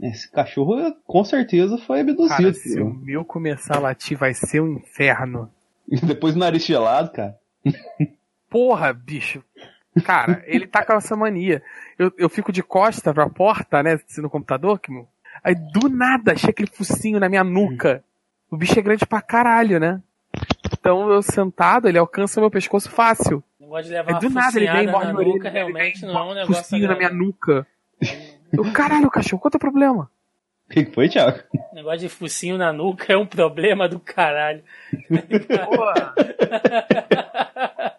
Esse cachorro com certeza foi abduzido. Cara, se o meu começar a latir vai ser um inferno. Depois nariz gelado, cara. Porra, bicho. Cara, ele tá com essa mania. Eu, eu fico de costa pra porta, né? No computador, que Aí do nada achei aquele focinho na minha nuca. O bicho é grande pra caralho, né? Então eu sentado, ele alcança meu pescoço fácil. Negócio de levar Aí do nada ele vem morre no nuca, realmente não é um negócio. Focinho na minha nuca. Eu, caralho, cachorro, qual é o problema? O que foi, Thiago? Negócio de focinho na nuca é um problema do caralho. Porra!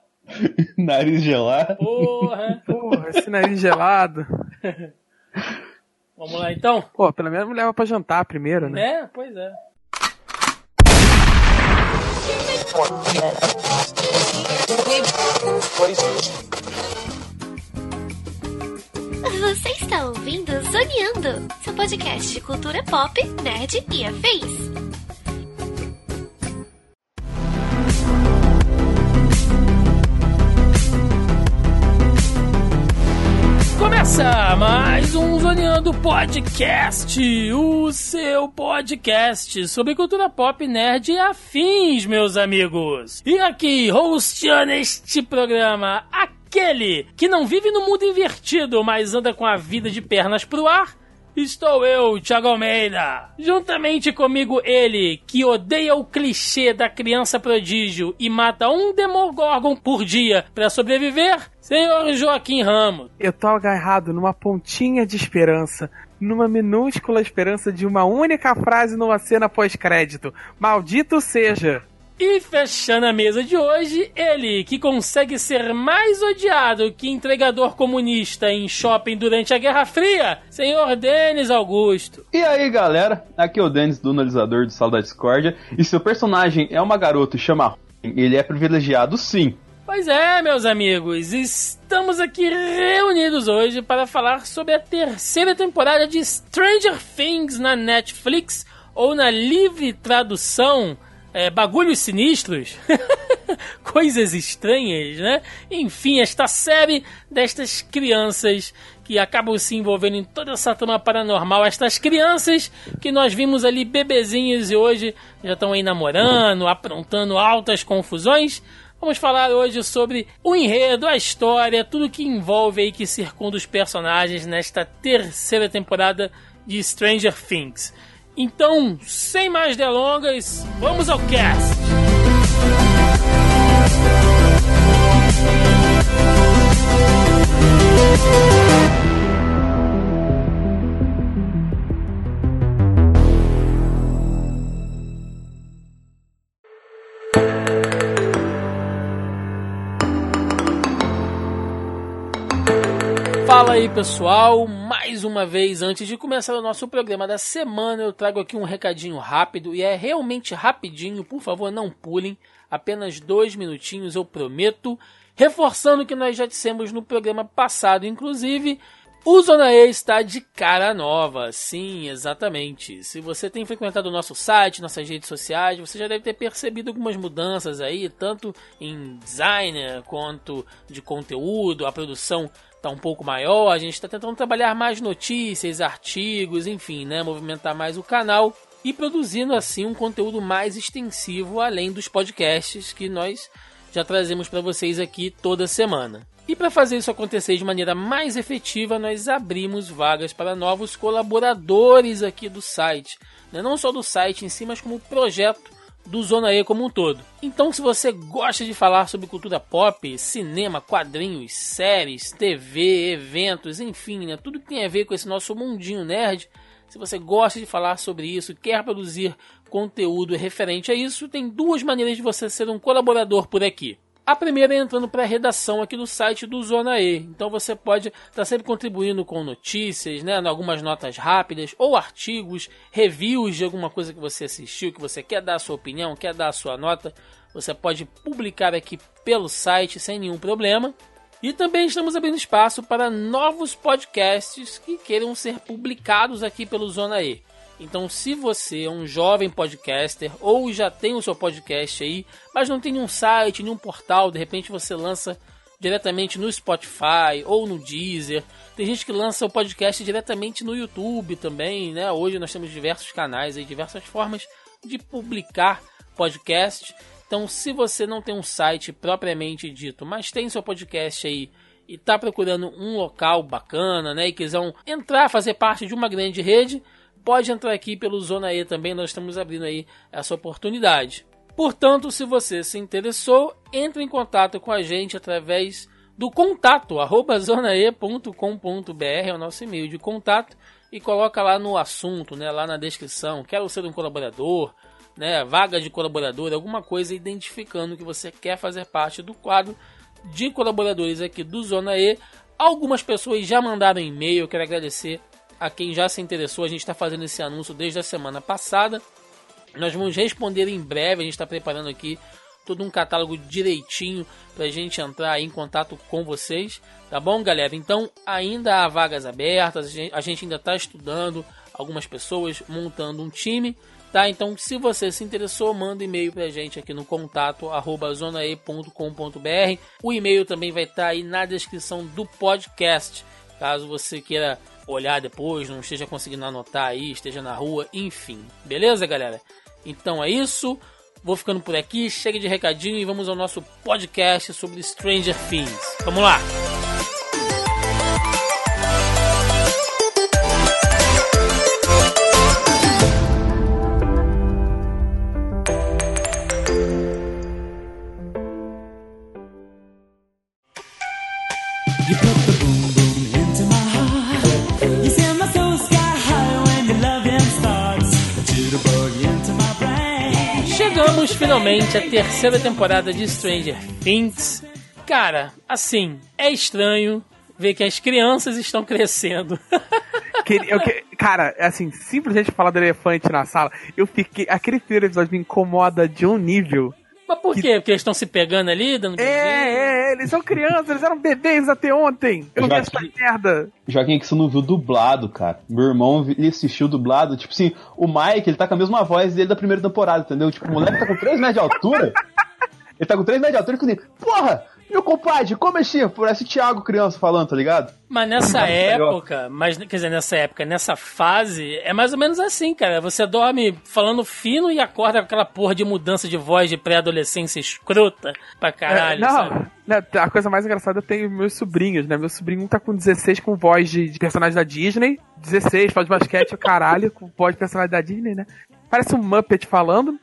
nariz gelado. Porra! Porra, esse nariz gelado. Vamos lá então? Pô, pelo menos me leva pra jantar primeiro, né? É, pois é. Você está ouvindo Zoneando, seu podcast de cultura pop, nerd e afins. Começa mais um Zoneando Podcast, o seu podcast sobre cultura pop, nerd e afins, meus amigos. E aqui, hosteando este programa, aquele que não vive no mundo invertido, mas anda com a vida de pernas pro ar, Estou eu, Thiago Almeida. Juntamente comigo ele, que odeia o clichê da criança prodígio e mata um Demogorgon por dia para sobreviver, senhor Joaquim Ramos. Eu tô agarrado numa pontinha de esperança, numa minúscula esperança de uma única frase numa cena pós-crédito. Maldito seja! E fechando a mesa de hoje, ele que consegue ser mais odiado que entregador comunista em shopping durante a Guerra Fria, senhor Denis Augusto. E aí galera, aqui é o Denis do analisador do Sala da Discórdia, e seu personagem é uma garota e chama ele é privilegiado sim. Pois é, meus amigos, estamos aqui reunidos hoje para falar sobre a terceira temporada de Stranger Things na Netflix, ou na livre tradução é, bagulhos sinistros, coisas estranhas, né? Enfim, esta série destas crianças que acabam se envolvendo em toda essa trama paranormal, estas crianças que nós vimos ali bebezinhos e hoje já estão aí namorando, aprontando altas confusões. Vamos falar hoje sobre o enredo, a história, tudo que envolve aí que circunda os personagens nesta terceira temporada de Stranger Things. Então, sem mais delongas, vamos ao cast! Fala aí pessoal, mais uma vez antes de começar o nosso programa da semana, eu trago aqui um recadinho rápido e é realmente rapidinho, por favor não pulem, apenas dois minutinhos eu prometo. Reforçando o que nós já dissemos no programa passado, inclusive, o Zona E está de cara nova, sim, exatamente. Se você tem frequentado o nosso site, nossas redes sociais, você já deve ter percebido algumas mudanças aí, tanto em design quanto de conteúdo, a produção tá um pouco maior, a gente está tentando trabalhar mais notícias, artigos, enfim, né, movimentar mais o canal e produzindo assim um conteúdo mais extensivo além dos podcasts que nós já trazemos para vocês aqui toda semana. E para fazer isso acontecer de maneira mais efetiva, nós abrimos vagas para novos colaboradores aqui do site. Né? Não só do site em si, mas como projeto do Zona E como um todo. Então, se você gosta de falar sobre cultura pop, cinema, quadrinhos, séries, TV, eventos, enfim, né, tudo que tem a ver com esse nosso mundinho nerd, se você gosta de falar sobre isso, quer produzir conteúdo referente a isso, tem duas maneiras de você ser um colaborador por aqui. A primeira é entrando para a redação aqui do site do Zona E. Então você pode estar tá sempre contribuindo com notícias, né, algumas notas rápidas ou artigos, reviews de alguma coisa que você assistiu, que você quer dar a sua opinião, quer dar a sua nota. Você pode publicar aqui pelo site sem nenhum problema. E também estamos abrindo espaço para novos podcasts que queiram ser publicados aqui pelo Zona E. Então, se você é um jovem podcaster ou já tem o seu podcast aí, mas não tem nenhum site, nenhum portal, de repente você lança diretamente no Spotify ou no Deezer. Tem gente que lança o podcast diretamente no YouTube também, né? Hoje nós temos diversos canais e diversas formas de publicar podcast. Então, se você não tem um site propriamente dito, mas tem seu podcast aí e está procurando um local bacana, né, e quiser entrar, fazer parte de uma grande rede, pode entrar aqui pelo Zona E também, nós estamos abrindo aí essa oportunidade. Portanto, se você se interessou, entre em contato com a gente através do contato arroba zonae.com.br, é o nosso e-mail de contato, e coloca lá no assunto, né, lá na descrição, quero ser um colaborador, né, vaga de colaborador, alguma coisa identificando que você quer fazer parte do quadro de colaboradores aqui do Zona E. Algumas pessoas já mandaram e-mail, quero agradecer a quem já se interessou. A gente está fazendo esse anúncio desde a semana passada. Nós vamos responder em breve. A gente está preparando aqui todo um catálogo direitinho para a gente entrar em contato com vocês, tá bom, galera? Então ainda há vagas abertas, a gente ainda está estudando algumas pessoas, montando um time, tá? Então se você se interessou, manda e-mail para a gente aqui no contato arroba zonae.com.br. O e-mail também vai estar tá aí na descrição do podcast, caso você queira olhar depois, não esteja conseguindo anotar aí, esteja na rua, enfim. Beleza, galera? Então é isso. Vou ficando por aqui, chega de recadinho e vamos ao nosso podcast sobre Stranger Things. Vamos lá! Finalmente à terceira temporada de Stranger Things. Cara, assim, é estranho ver que as crianças estão crescendo. eu, cara, assim, simplesmente falar do elefante na sala, eu fiquei. Aquele primeiro episódio me incomoda de um nível. Mas por que... quê? Porque eles estão se pegando ali, dando É, é, eles são crianças, eles eram bebês até ontem. Eu não vi essa merda. Joaquim, que você não viu dublado, cara. Meu irmão, ele assistiu dublado. Tipo assim, o Mike, ele tá com a mesma voz dele da primeira temporada, entendeu? Tipo, o moleque tá com 3 metros de altura. ele tá com 3 metros de altura e fica assim, porra, meu compadre, como é assim? Parece Thiago criança falando, tá ligado? Mas nessa época, mas quer dizer, nessa época, nessa fase, é mais ou menos assim, cara. Você dorme falando fino e acorda com aquela porra de mudança de voz de pré-adolescência escrota pra caralho, é, não, sabe? Não, a coisa mais engraçada tem meus sobrinhos, né? Meu sobrinho tá com 16 com voz de, de personagem da Disney. 16, faz basquete, o caralho, com voz de personagem da Disney, né? Parece um Muppet falando.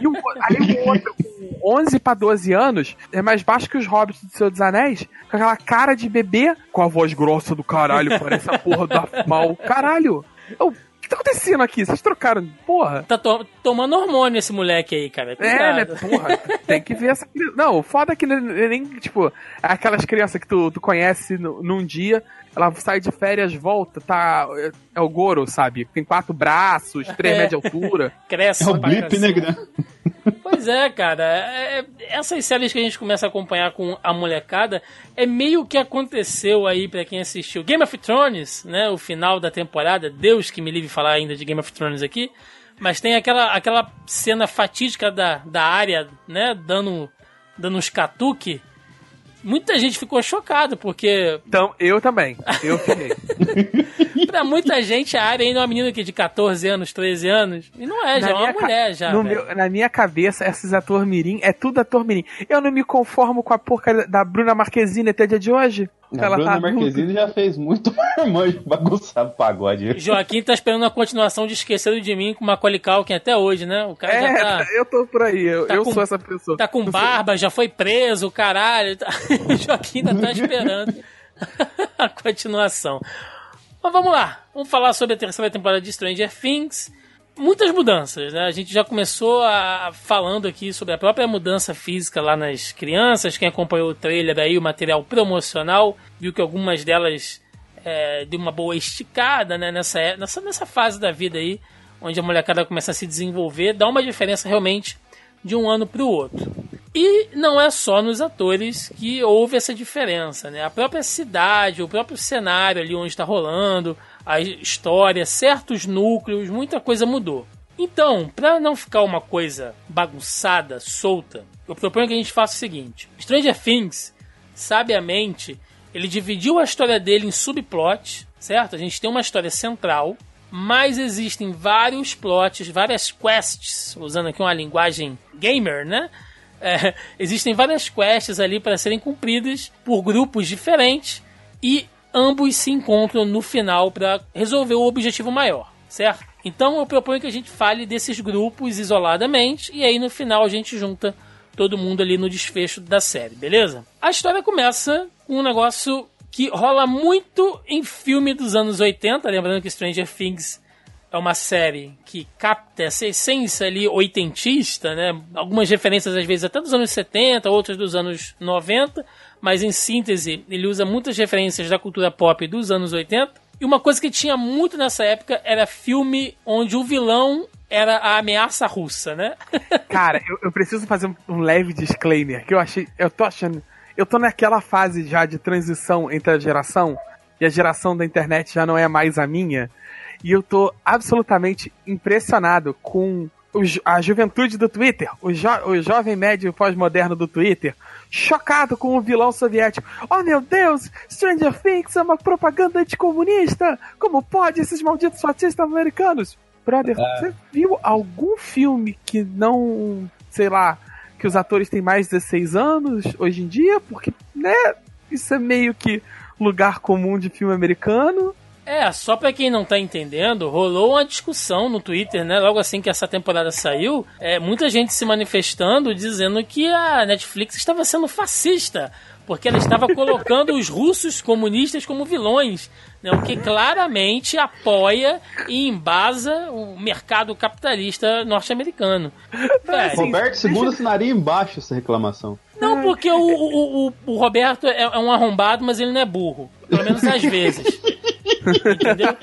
E o, aí o outro, com 11 para 12 anos, é mais baixo que os hobbits do Senhor dos Anéis, com aquela cara de bebê, com a voz grossa do caralho, parece a porra da mal. Caralho! Eu, tá acontecendo aqui? Vocês trocaram, porra. Tá to tomando hormônio esse moleque aí, cara. Cuidado. É, né, porra. tem que ver essa. Não, o foda é que nem, tipo, aquelas crianças que tu, tu conhece no, num dia, ela sai de férias, volta, tá. É, é o Goro, sabe? Tem quatro braços, três é. metros de altura. Cresce. É o blip, né, Pois é, cara. É, essas séries que a gente começa a acompanhar com a molecada é meio que aconteceu aí para quem assistiu Game of Thrones, né? O final da temporada. Deus que me livre falar ainda de Game of Thrones aqui. Mas tem aquela, aquela cena fatídica da, da área, né? Dando, dando uns catuque muita gente ficou chocada, porque. Então, eu também. Eu fiquei. pra muita gente, a área ainda é uma menina que de 14 anos, 13 anos. E não é, já é uma mulher já. Meu, na minha cabeça, esses ator mirim é tudo ator mirim. Eu não me conformo com a porca da Bruna Marquezine até dia de hoje. A ela Bruna tá Marquezine já fez muito irmã bagunçar o pagode. Joaquim tá esperando a continuação de Esqueceram de Mim com Macaulay Culkin até hoje, né? O cara é, já tá... eu tô por aí, eu, tá eu com, sou essa pessoa. Tá com barba, já foi preso, caralho. Tá... Joaquim ainda tá esperando a continuação. Mas vamos lá, vamos falar sobre a terceira temporada de Stranger Things muitas mudanças, né? A gente já começou a, falando aqui sobre a própria mudança física lá nas crianças. Quem acompanhou o trailer aí, o material promocional, viu que algumas delas é, deu uma boa esticada, né? Nessa, nessa, nessa fase da vida aí, onde a molecada começa a se desenvolver, dá uma diferença realmente de um ano para o outro. E não é só nos atores que houve essa diferença, né? A própria cidade, o próprio cenário ali onde está rolando, a história, certos núcleos, muita coisa mudou. Então, para não ficar uma coisa bagunçada, solta, eu proponho que a gente faça o seguinte: Stranger Things sabiamente, ele dividiu a história dele em subplots, certo? A gente tem uma história central, mas existem vários plots, várias quests, usando aqui uma linguagem gamer, né? É, existem várias quests ali para serem cumpridas por grupos diferentes e ambos se encontram no final para resolver o objetivo maior, certo? Então eu proponho que a gente fale desses grupos isoladamente e aí no final a gente junta todo mundo ali no desfecho da série, beleza? A história começa com um negócio que rola muito em filme dos anos 80, lembrando que Stranger Things é uma série que capta essa essência ali oitentista, né? Algumas referências às vezes até dos anos 70, outras dos anos 90, mas em síntese ele usa muitas referências da cultura pop dos anos 80. E uma coisa que tinha muito nessa época era filme onde o vilão era a ameaça russa, né? Cara, eu, eu preciso fazer um, um leve disclaimer que eu achei, eu tô achando, eu tô naquela fase já de transição entre a geração e a geração da internet já não é mais a minha. E eu tô absolutamente impressionado com a juventude do Twitter, o, jo, o jovem médio pós-moderno do Twitter, chocado com o vilão soviético. Oh meu Deus, Stranger Things é uma propaganda anticomunista! Como pode esses malditos fascistas americanos? Brother, é. você viu algum filme que não, sei lá, que os atores têm mais de 16 anos hoje em dia? Porque, né, isso é meio que lugar comum de filme americano. É, só pra quem não tá entendendo, rolou uma discussão no Twitter, né? Logo assim que essa temporada saiu, é, muita gente se manifestando dizendo que a Netflix estava sendo fascista, porque ela estava colocando os russos comunistas como vilões, né? o que claramente apoia e embasa o mercado capitalista norte-americano. Roberto, segunda assinaria embaixo essa reclamação. Não, porque o, o, o, o Roberto é, é um arrombado, mas ele não é burro. Pelo menos às vezes. Entendeu?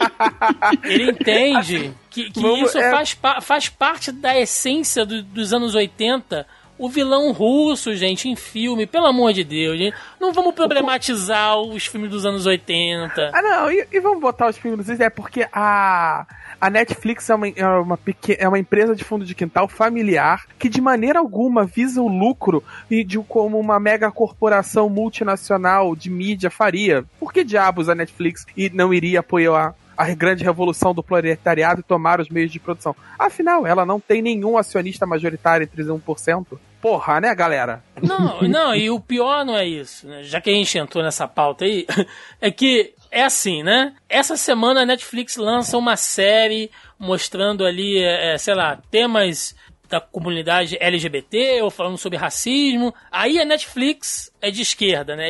Ele entende que, que Vamos, isso é... faz, faz parte da essência do, dos anos 80 o vilão russo, gente, em filme, pelo amor de Deus, gente. Não vamos problematizar os filmes dos anos 80. Ah, não, e, e vamos botar os filmes dos anos É porque a, a Netflix é uma, é, uma pequena, é uma empresa de fundo de quintal familiar que de maneira alguma visa o lucro e de como uma mega corporação multinacional de mídia faria. Por que diabos a Netflix não iria apoiar a grande revolução do proletariado e tomar os meios de produção. Afinal, ela não tem nenhum acionista majoritário entre 1%. Porra, né, galera? Não, não, e o pior não é isso, né? Já que a gente entrou nessa pauta aí, é que é assim, né? Essa semana a Netflix lança uma série mostrando ali, é, é sei lá, temas da comunidade LGBT ou falando sobre racismo. Aí a Netflix é de esquerda, né?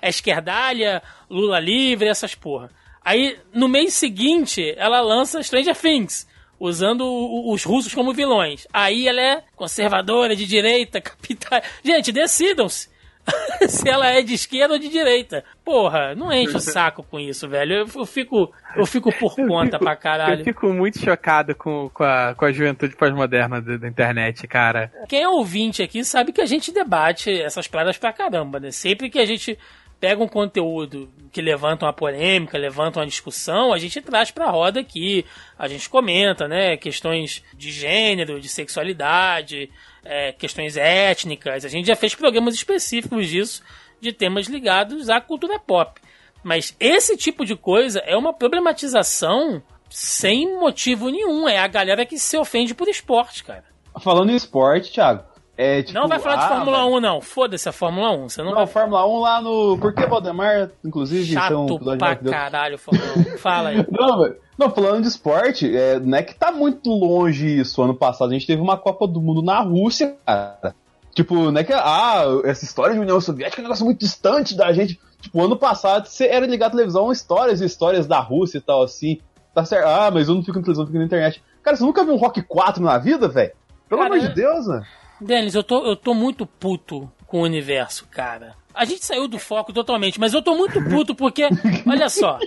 É esquerdalha, Lula livre, essas porra. Aí no mês seguinte ela lança Stranger Things usando os russos como vilões. Aí ela é conservadora, de direita, capital. Gente, decidam-se. se ela é de esquerda ou de direita. Porra, não enche o saco com isso, velho. Eu, eu fico, eu fico por conta fico, pra caralho. Eu fico muito chocado com, com, a, com a juventude pós-moderna da, da, internet, cara. Quem é ouvinte aqui sabe que a gente debate essas paradas pra caramba, né? Sempre que a gente pega um conteúdo que levanta uma polêmica, levanta uma discussão, a gente traz pra roda aqui, a gente comenta, né, questões de gênero, de sexualidade, é, questões étnicas, a gente já fez programas específicos disso, de temas ligados à cultura pop. Mas esse tipo de coisa é uma problematização sem motivo nenhum, é a galera que se ofende por esporte, cara. Falando em esporte, Thiago, é, tipo, não vai falar ah, de Fórmula velho. 1, não. Foda-se a Fórmula 1. Você não, não vai... Fórmula 1 lá no. Por que Valdemar, inclusive, Chato são pra caralho, Fórmula 1. Fala aí. não, velho. Não, falando de esporte, é, não é que tá muito longe isso. Ano passado a gente teve uma Copa do Mundo na Rússia, cara. Tipo, não é que. Ah, essa história de União Soviética é um negócio muito distante da gente. Tipo, ano passado você era ligado à televisão histórias e histórias da Rússia e tal, assim. Tá certo. Ah, mas eu não fico na televisão, fico na internet. Cara, você nunca viu um Rock 4 na vida, velho? Pelo amor de Deus, né? Denis, eu tô, eu tô muito puto com o universo, cara. A gente saiu do foco totalmente, mas eu tô muito puto porque, olha só.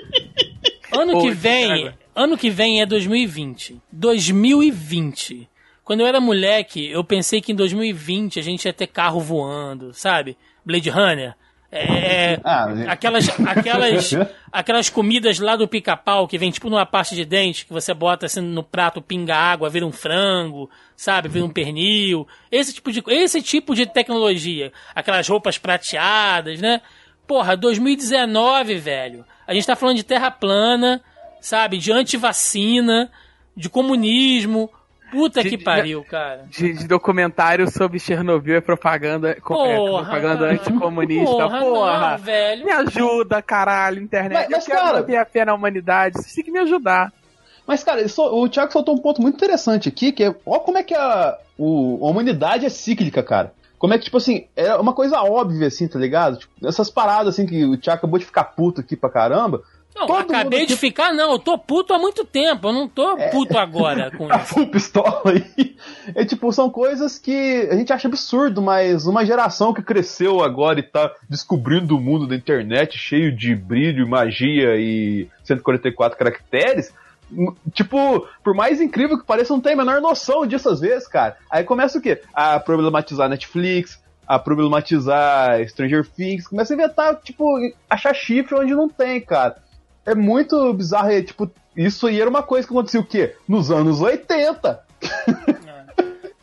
Ano que vem, ano que vem é 2020. 2020. Quando eu era moleque, eu pensei que em 2020 a gente ia ter carro voando, sabe? Blade Runner. É, é ah, aquelas, aquelas, aquelas comidas lá do pica-pau que vem tipo numa pasta de dente que você bota assim no prato, pinga água, vira um frango, sabe? Vira um pernil. Esse tipo de, esse tipo de tecnologia. Aquelas roupas prateadas, né? porra, 2019, velho. A gente tá falando de terra plana, sabe? De antivacina, de comunismo. Puta De- que pariu, cara. De, de documentário sobre Chernobyl e propaganda, co- é, Porra, propaganda cara. anticomunista. Porra, Porra, não, velho. me ajuda, caralho, internet. Mas- mas, eu quero cara- ter a fé na humanidade. Vocês têm que me ajudar. Mas, cara, o Thiago soltou um ponto muito interessante aqui, que é, ó como é que a, o- a humanidade é cíclica, cara. Como é que, tipo assim, é uma coisa óbvia, assim, tá ligado? Tipo, essas paradas, assim, que o Thiago acabou de ficar puto aqui pra caramba. Não, Todo acabei de ficar, não. Eu tô puto há muito tempo. Eu não tô É. puto agora com A isso. full pistola aí. É tipo, são coisas que a gente acha absurdo, mas uma geração que cresceu agora e tá descobrindo o mundo da internet cheio de brilho, magia e 144 caracteres. m- Tipo, por mais incrível que pareça, não tem a menor noção disso às vezes, cara. Aí começa o quê? A problematizar Netflix, a problematizar Stranger Things, começa a inventar, tipo, achar chifre onde não tem, cara. É muito bizarro, é, tipo, isso aí era uma coisa que acontecia o quê? Nos anos 80.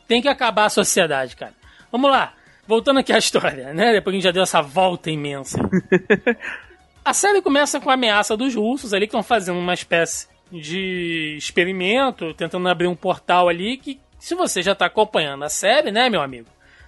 Tem que acabar a sociedade, cara. Vamos lá. Voltando aqui à história, né? Depois que a gente já deu essa volta imensa. a série começa com a ameaça dos russos ali, que estão fazendo uma espécie de experimento, tentando abrir um portal ali, que se você já tá acompanhando a série, né, meu amigo?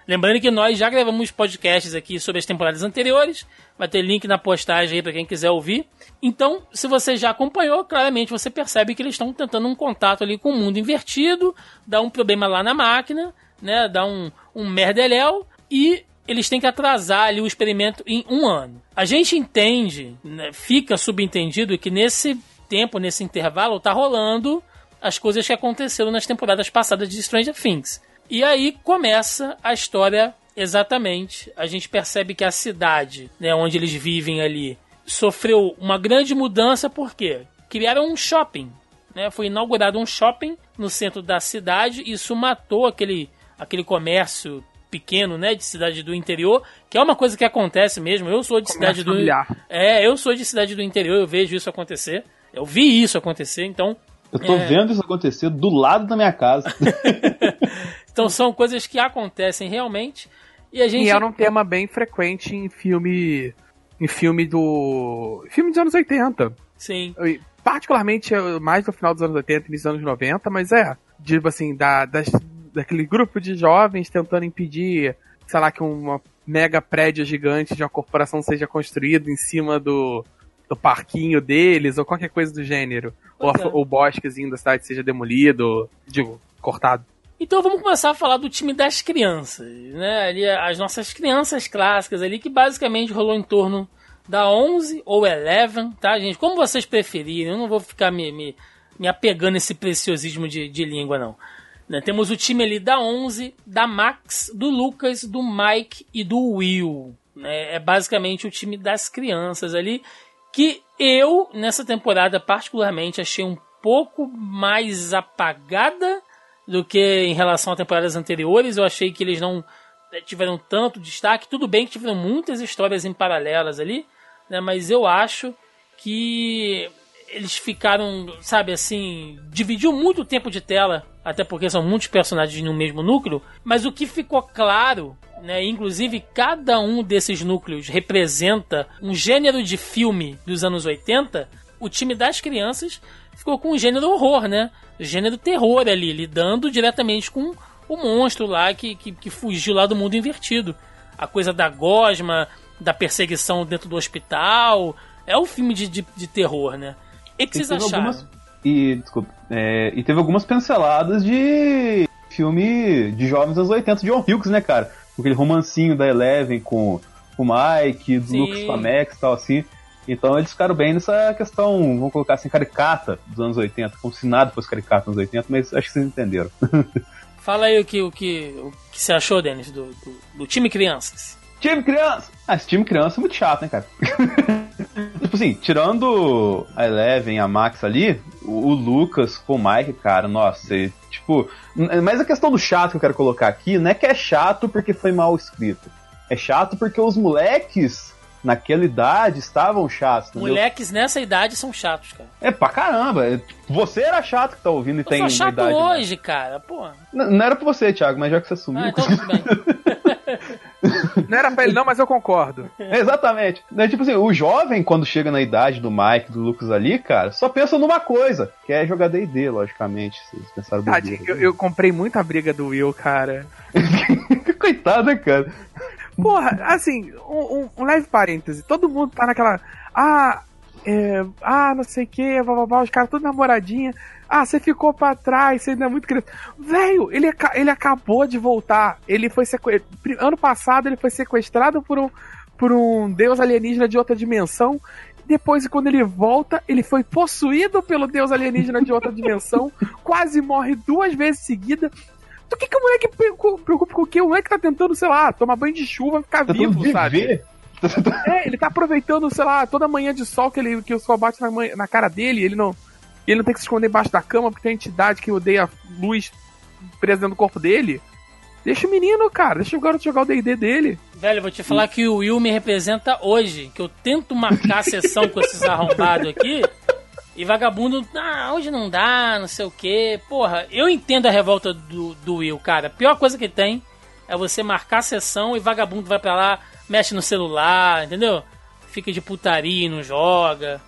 Lembrando que nós já gravamos podcasts aqui sobre as temporadas anteriores. Vai ter link na postagem aí pra quem quiser ouvir. Então, se você já acompanhou, claramente você percebe que eles estão tentando um contato ali com o mundo invertido, dá um problema lá na máquina, né? Dá um, um merdeléu e eles têm que atrasar ali o experimento em um ano. A gente entende, né, fica subentendido que nesse tempo, nesse intervalo, tá rolando as coisas que aconteceram nas temporadas passadas de Stranger Things. E aí começa a história exatamente. A gente percebe que a cidade, né, onde eles vivem ali, sofreu uma grande mudança porque criaram um shopping. Né? Foi inaugurado um shopping no centro da cidade e isso matou aquele, aquele comércio pequeno, né, de cidade do interior, que é uma coisa que acontece mesmo. Eu sou de cidade Comércio do familiar. É, eu sou de cidade do interior, eu vejo isso acontecer. Eu vi isso acontecer, então Eu tô É. vendo isso acontecer do lado da minha casa. Então são coisas que acontecem realmente. E a gente. E era um tema bem frequente em filme. Em filme do. Filme dos anos 80. Sim. E, Particularmente mais no final dos anos 80 e início dos anos 90, mas é. Tipo assim, da, das, daquele grupo de jovens tentando impedir, sei lá, que uma mega prédio gigante de uma corporação seja construído em cima do, do parquinho deles, ou qualquer coisa do gênero. Ou a- é. o bosquezinho da cidade seja demolido, digo, cortado. Então vamos começar a falar do time das crianças, né? Ali as nossas crianças clássicas ali que basicamente rolou em torno da 11 ou 11, tá, gente? Como vocês preferirem, eu não vou ficar me, me, me apegando a esse preciosismo de, de língua, não. Né, Temos o time ali da 11, da Max, do Lucas, do Mike e do Will. né? É basicamente o time das crianças ali que eu, nessa temporada particularmente, achei um pouco mais apagada do que em relação a temporadas anteriores. Eu achei que eles não eh, tiveram tanto destaque. Tudo bem que tiveram muitas histórias em paralelas ali, né? Mas eu acho que eles ficaram, sabe assim, dividiu muito tempo de tela, até porque são muitos personagens no mesmo núcleo, mas o que ficou claro, né, inclusive cada um desses núcleos representa um gênero de filme dos anos 80, o time das crianças ficou com o gênero horror, né? Gênero terror ali, lidando diretamente com o monstro lá que, que, que fugiu lá do mundo invertido. A coisa da gosma, da perseguição dentro do hospital. É um filme de, de, de terror, né? E o que E vocês acharam? algumas- E, desculpa, é, e teve algumas pinceladas de filme de jovens anos 80, John Hughes, né, cara? Aquele romancinho da Eleven com o Mike, do Sim. Lucas Max e tal, assim. Então eles ficaram bem nessa questão, vamos colocar assim, caricata dos anos 80, como se nada fosse caricata nos 80, mas acho que vocês entenderam. Fala aí o que, o que, o que você achou, Denis, do, do, do time crianças. Time criança! Ah, esse time criança é muito chato, né, cara? tipo assim, tirando a Eleven, a Max ali, o, o Lucas com o Mike, cara, nossa, e, tipo. Mas a questão do chato que eu quero colocar aqui não é que é chato porque foi mal escrito. É chato porque os moleques, naquela idade, estavam chatos, entendeu? Moleques nessa idade são chatos, cara. É pra caramba. é, Você era chato que tá ouvindo e Eu tem sou chato idade. né? hoje, cara. Pô. Não, não era pra você, Thiago, mas já que você assumiu. Ah, então tudo bem. Não era pra ele não, mas eu concordo. Exatamente. Né, tipo assim, o jovem, quando chega na idade do Mike, do Lucas ali, cara, só pensa numa coisa, que é jogar D&D, logicamente, eles pensaram Tadinho, eu, eu comprei muita briga do Will, cara. Coitado, né, cara? Porra, assim, um, um- leve parêntese. Todo mundo tá naquela. Ah, é, ah, não sei o que, blá, os caras tudo namoradinha. Ah, você ficou pra trás, você ainda é muito criança. Velho, ele, ele acabou de voltar. Ele foi sequ... Ano passado ele foi sequestrado por um, por um deus alienígena de outra dimensão. Depois, quando ele volta, ele foi possuído pelo deus alienígena de outra dimensão. quase morre duas vezes seguida. Do que, que o moleque preocupa com o quê? O moleque tá tentando, sei lá, tomar banho de chuva, ficar Tentando vivo, sabe? É, ele tá aproveitando, sei lá, toda manhã de sol que, ele, que o sol bate na, manhã- na cara dele, ele não. Ele não tem que se esconder embaixo da cama porque tem entidade que odeia luz presa dentro do corpo dele. Deixa o menino, cara, deixa o garoto jogar o DD dele. Velho, eu vou te falar que o Will me representa hoje. Que eu tento marcar a sessão com esses arrombados aqui. E vagabundo, ah, hoje não dá, não sei o que. Porra, eu entendo a revolta do, do Will, cara. A pior coisa que tem é você marcar a sessão e vagabundo vai pra lá, mexe no celular, entendeu? Fica de putaria e não joga.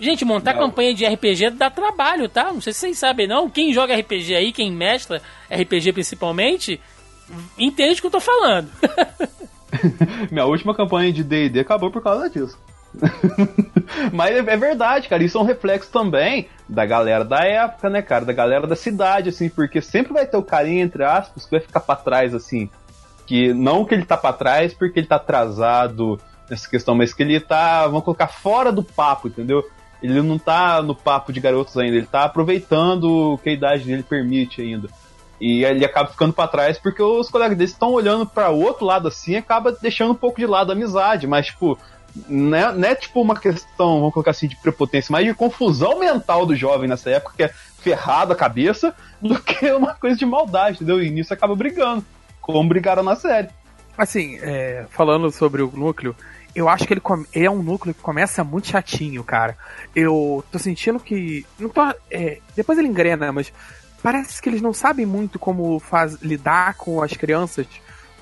Gente, montar Não. campanha de RPG dá trabalho, tá? Não sei se vocês sabem, não. Quem joga RPG aí, quem mestra RPG principalmente, entende o que eu tô falando. Minha última campanha de D&D acabou por causa disso. Mas é, é verdade, cara. Isso é um reflexo também da galera da época, né, cara? Da galera da cidade, assim, porque sempre vai ter o carinha, entre aspas, que vai ficar pra trás, assim. Que não que ele tá pra trás porque ele tá atrasado nessa questão, mas que ele tá, vamos colocar, fora do papo, entendeu? Ele não tá no papo de garotos ainda, ele tá aproveitando o que a idade dele permite ainda. E ele acaba ficando pra trás porque os colegas dele estão olhando pra outro lado assim acaba deixando um pouco de lado a amizade, mas tipo, não é, não é tipo uma questão, vamos colocar assim, de prepotência, mas de confusão mental do jovem nessa época, que é ferrado a cabeça, do que uma coisa de maldade, entendeu? E nisso acaba brigando, como brigaram na série. Assim, é, falando sobre o núcleo, eu acho que ele, ele é um núcleo que começa muito chatinho, cara. Eu tô sentindo que. Não tô, é, depois ele engrena, mas parece que eles não sabem muito como faz, lidar com as crianças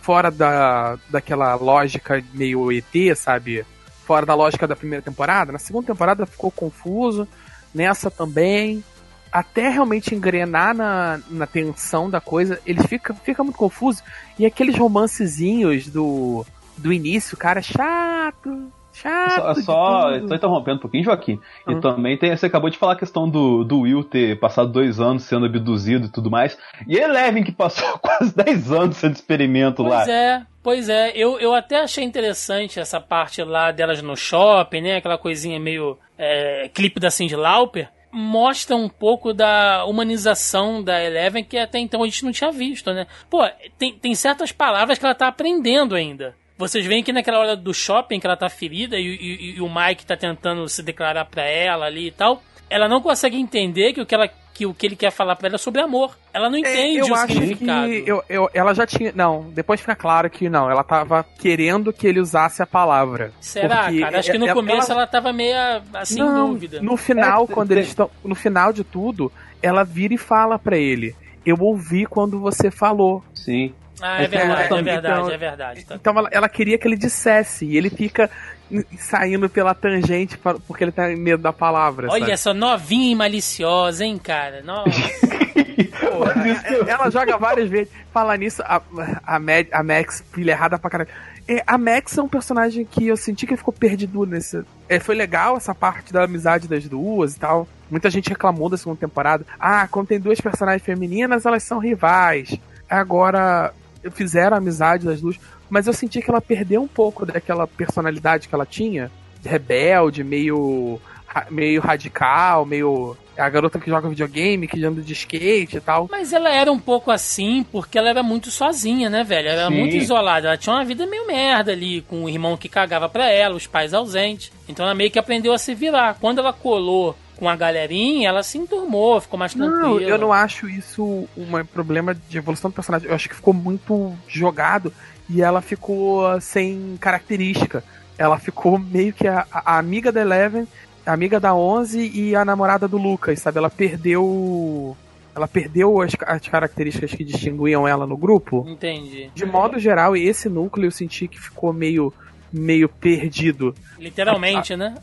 fora da, daquela lógica meio ET, sabe? Fora da lógica da primeira temporada. Na segunda temporada ficou confuso, nessa também. Até realmente engrenar na, na tensão da coisa, ele fica, fica muito confuso. E aqueles romancezinhos do, do início, cara, chato. Chato. Só, só, só interrompendo um pouquinho, Joaquim. E Hum. também tem, você acabou de falar a questão do, do Will ter passado dois anos sendo abduzido e tudo mais. E Eleven que passou quase 10 anos sendo experimento lá. Pois é, pois é. Eu, eu até achei interessante essa parte lá delas no shopping, né? Aquela coisinha meio é, clipe da Cindy Lauper. Mostra um pouco da humanização da Eleven que até então a gente não tinha visto, né? Pô, tem, tem certas palavras que ela tá aprendendo ainda. Vocês veem que naquela hora do shopping que ela tá ferida e, e- e o Mike tá tentando se declarar pra ela ali e tal. Ela não consegue entender que o que, ela, que o que ele quer falar pra ela é sobre amor. Ela não entende eu o acho significado. que eu, eu- ela já tinha. Não, depois fica claro que não. Ela tava querendo que ele usasse a palavra. Será, Porque cara? Acho que no ela- começo ela- ela, tava meio assim, em não, dúvida. No final, É, quando tem- eles estão. No final de tudo, ela vira e fala pra ele. Eu ouvi quando você falou. Sim. Ah, é É, verdade, é verdade, é verdade. Tá. Então ela, ela queria que ele dissesse. E ele fica saindo pela tangente pra- porque ele tá em medo da palavra. Olha sabe? essa novinha e maliciosa, hein, cara? Nossa. Porra, ela joga várias vezes. Falar nisso, a, a, Mad- a Max, filha errada pra caralho. É, a Max é um personagem que eu senti que ele ficou perdido nesse. É, foi legal essa parte da amizade das duas e tal. Muita gente reclamou da segunda temporada. Ah, quando tem duas personagens femininas, elas são rivais. Agora, fizeram a amizade das duas. Mas eu senti que ela perdeu um pouco daquela personalidade que ela tinha. Rebelde, meio. meio radical, meio. A garota que joga videogame, que anda de skate e tal. Mas ela era um pouco assim porque ela era muito sozinha, né, velho? Ela era Sim. muito isolada. Ela tinha uma vida meio merda ali, com o irmão que cagava pra ela, os pais ausentes. Então ela meio que aprendeu a se virar. Quando ela colou com a galerinha, ela se enturmou, ficou mais tranquila. Não, eu não acho isso um problema de evolução do personagem. Eu acho que ficou muito jogado e ela ficou sem característica. Ela ficou meio que a, a amiga da Eleven, a amiga da Onze e a namorada do Lucas, sabe? Ela perdeu ela perdeu as, as características que distinguiam ela no grupo. Entendi. De modo geral, esse núcleo eu senti que ficou meio meio perdido. Literalmente, né?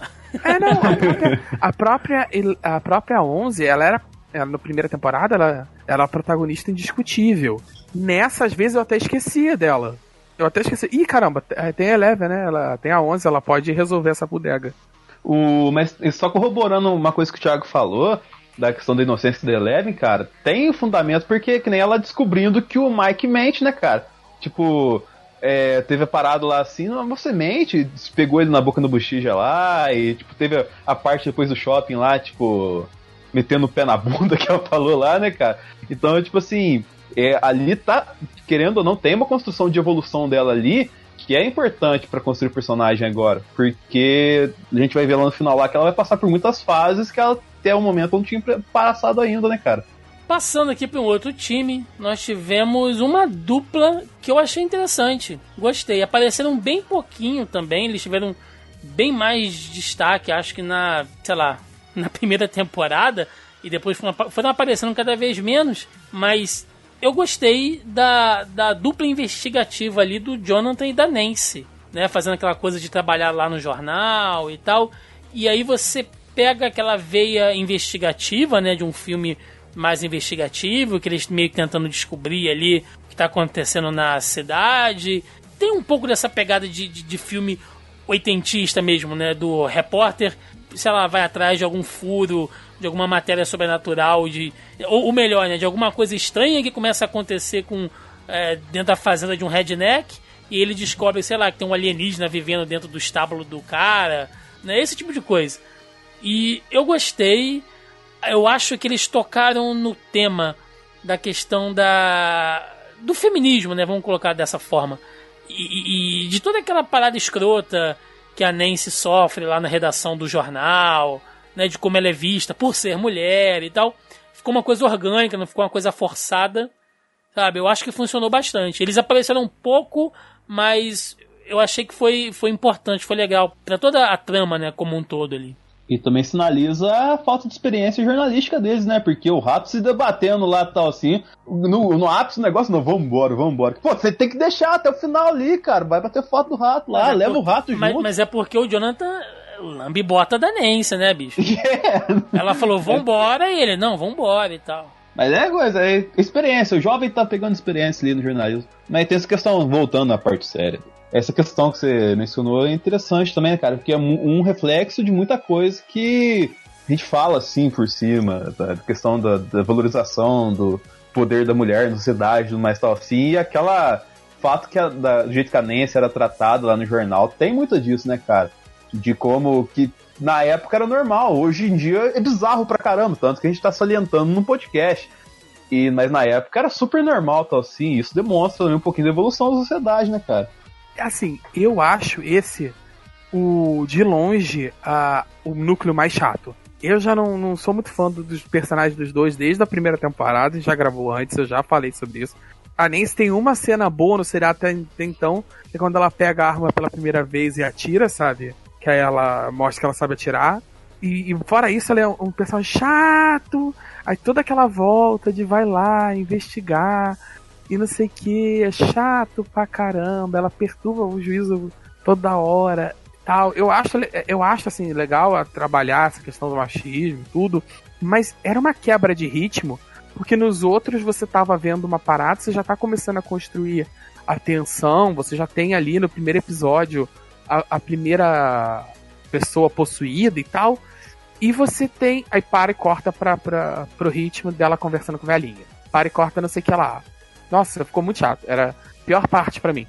É, não, a própria, a própria, a própria 11, ela era, ela, na primeira temporada, ela, ela era a protagonista indiscutível. Nessas vezes eu até esquecia dela. Eu até esqueci. Ih, caramba, tem a Eleven, né? Ela tem a 11, ela pode resolver essa bodega. O, mas só corroborando uma coisa que o Thiago falou, da questão da inocência da Eleven, cara, tem fundamento porque que nem ela descobrindo que o Mike mente, né, cara? Tipo, é, teve parada lá assim, uma semente, pegou ele na boca do bochija lá, e tipo, teve a, a, parte depois do shopping lá, tipo, metendo o pé na bunda que ela falou lá, né, cara? Então, tipo assim, é, ali tá, querendo ou não, tem uma construção de evolução dela ali que é importante para construir o personagem agora, porque a gente vai ver lá no final lá que ela vai passar por muitas fases que ela até o momento não tinha passado ainda, né, cara? Passando aqui para um outro time, nós tivemos uma dupla que eu achei interessante. Gostei. Apareceram bem pouquinho também, eles tiveram bem mais destaque, acho que na, sei lá, na primeira temporada e depois foram, foram aparecendo cada vez menos, mas eu gostei da, da dupla investigativa ali do Jonathan e da Nancy, né? Fazendo aquela coisa de trabalhar lá no jornal e tal. E aí você pega aquela veia investigativa, né? De um filme mais investigativo, que eles meio que tentando descobrir ali o que está acontecendo na cidade. Tem um pouco dessa pegada de, de, de filme oitentista mesmo, né? Do repórter, sei lá, vai atrás de algum furo de alguma matéria sobrenatural, de ou, ou melhor, né, de alguma coisa estranha que começa a acontecer com é, dentro da fazenda de um redneck e ele descobre, sei lá, que tem um alienígena vivendo dentro do estábulo do cara, né, esse tipo de coisa. E eu gostei, eu acho que eles tocaram no tema da questão da do feminismo, né, vamos colocar dessa forma. E, e, de toda aquela parada escrota que a Nancy sofre lá na redação do jornal, né, de como ela é vista por ser mulher e tal. Ficou uma coisa orgânica, não ficou uma coisa forçada, sabe? Eu acho que funcionou bastante. Eles apareceram um pouco, mas eu achei que foi, foi importante, foi legal para toda a trama, né, como um todo ali. E também sinaliza a falta de experiência jornalística deles, né? Porque o rato se debatendo lá tal assim, no, no ápice do negócio, não, vambora, vambora. Pô, você tem que deixar até o final ali, cara. Vai bater foto do rato lá, mas é leva é por... o rato mas, junto. Mas é porque o Jonathan lambibota da Nancy, né, bicho? Yeah. Ela falou, vambora, e ele, não, vambora e tal. Mas é coisa, é experiência. O jovem tá pegando experiência ali no jornalismo. Mas tem essa questão, voltando à parte séria. Essa questão que você mencionou é interessante também, cara, porque é um reflexo de muita coisa que a gente fala assim por cima, da questão da, da valorização do poder da mulher na sociedade, do mais tal assim, e aquela fato que a, da, do jeito que a Nancy era tratada lá no jornal, tem muito disso, né, cara? de como que na época era normal, hoje em dia é bizarro pra caramba, tanto que a gente tá salientando no podcast. E, mas na época era super normal, tal assim, isso demonstra um pouquinho da evolução da sociedade, né, cara? Assim, eu acho esse o de longe a, o núcleo mais chato. Eu já não, não sou muito fã dos personagens dos dois desde a primeira temporada, já gravou antes, eu já falei sobre isso. A Nancy tem uma cena boa no seriado até, até então, que é quando ela pega a arma pela primeira vez e atira, sabe? que aí ela mostra que ela sabe atirar. E, e, fora isso, ela é um personagem chato. Aí toda aquela volta de vai lá investigar e não sei o que, é chato pra caramba. Ela perturba o juízo toda hora. Tal. Eu acho, eu acho assim legal trabalhar essa questão do machismo, tudo, mas era uma quebra de ritmo, porque nos outros você tava vendo uma parada, você já tá começando a construir a tensão, você já tem ali no primeiro episódio a, a primeira pessoa possuída e tal. E você tem. Aí para e corta pra, pra, pro ritmo dela conversando com a velhinha. Para e corta não sei o que lá. Nossa, ficou muito chato. Era a pior parte para mim.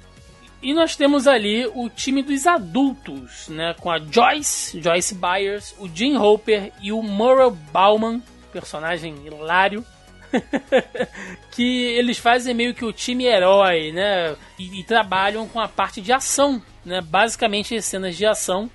E nós temos ali o time dos adultos, né? Com a Joyce, Joyce Byers, o Jim Hopper e o Murray Bauman, personagem hilário. que eles fazem meio que o time herói, né? E, e, trabalham com a parte de ação né? Basicamente cenas de ação.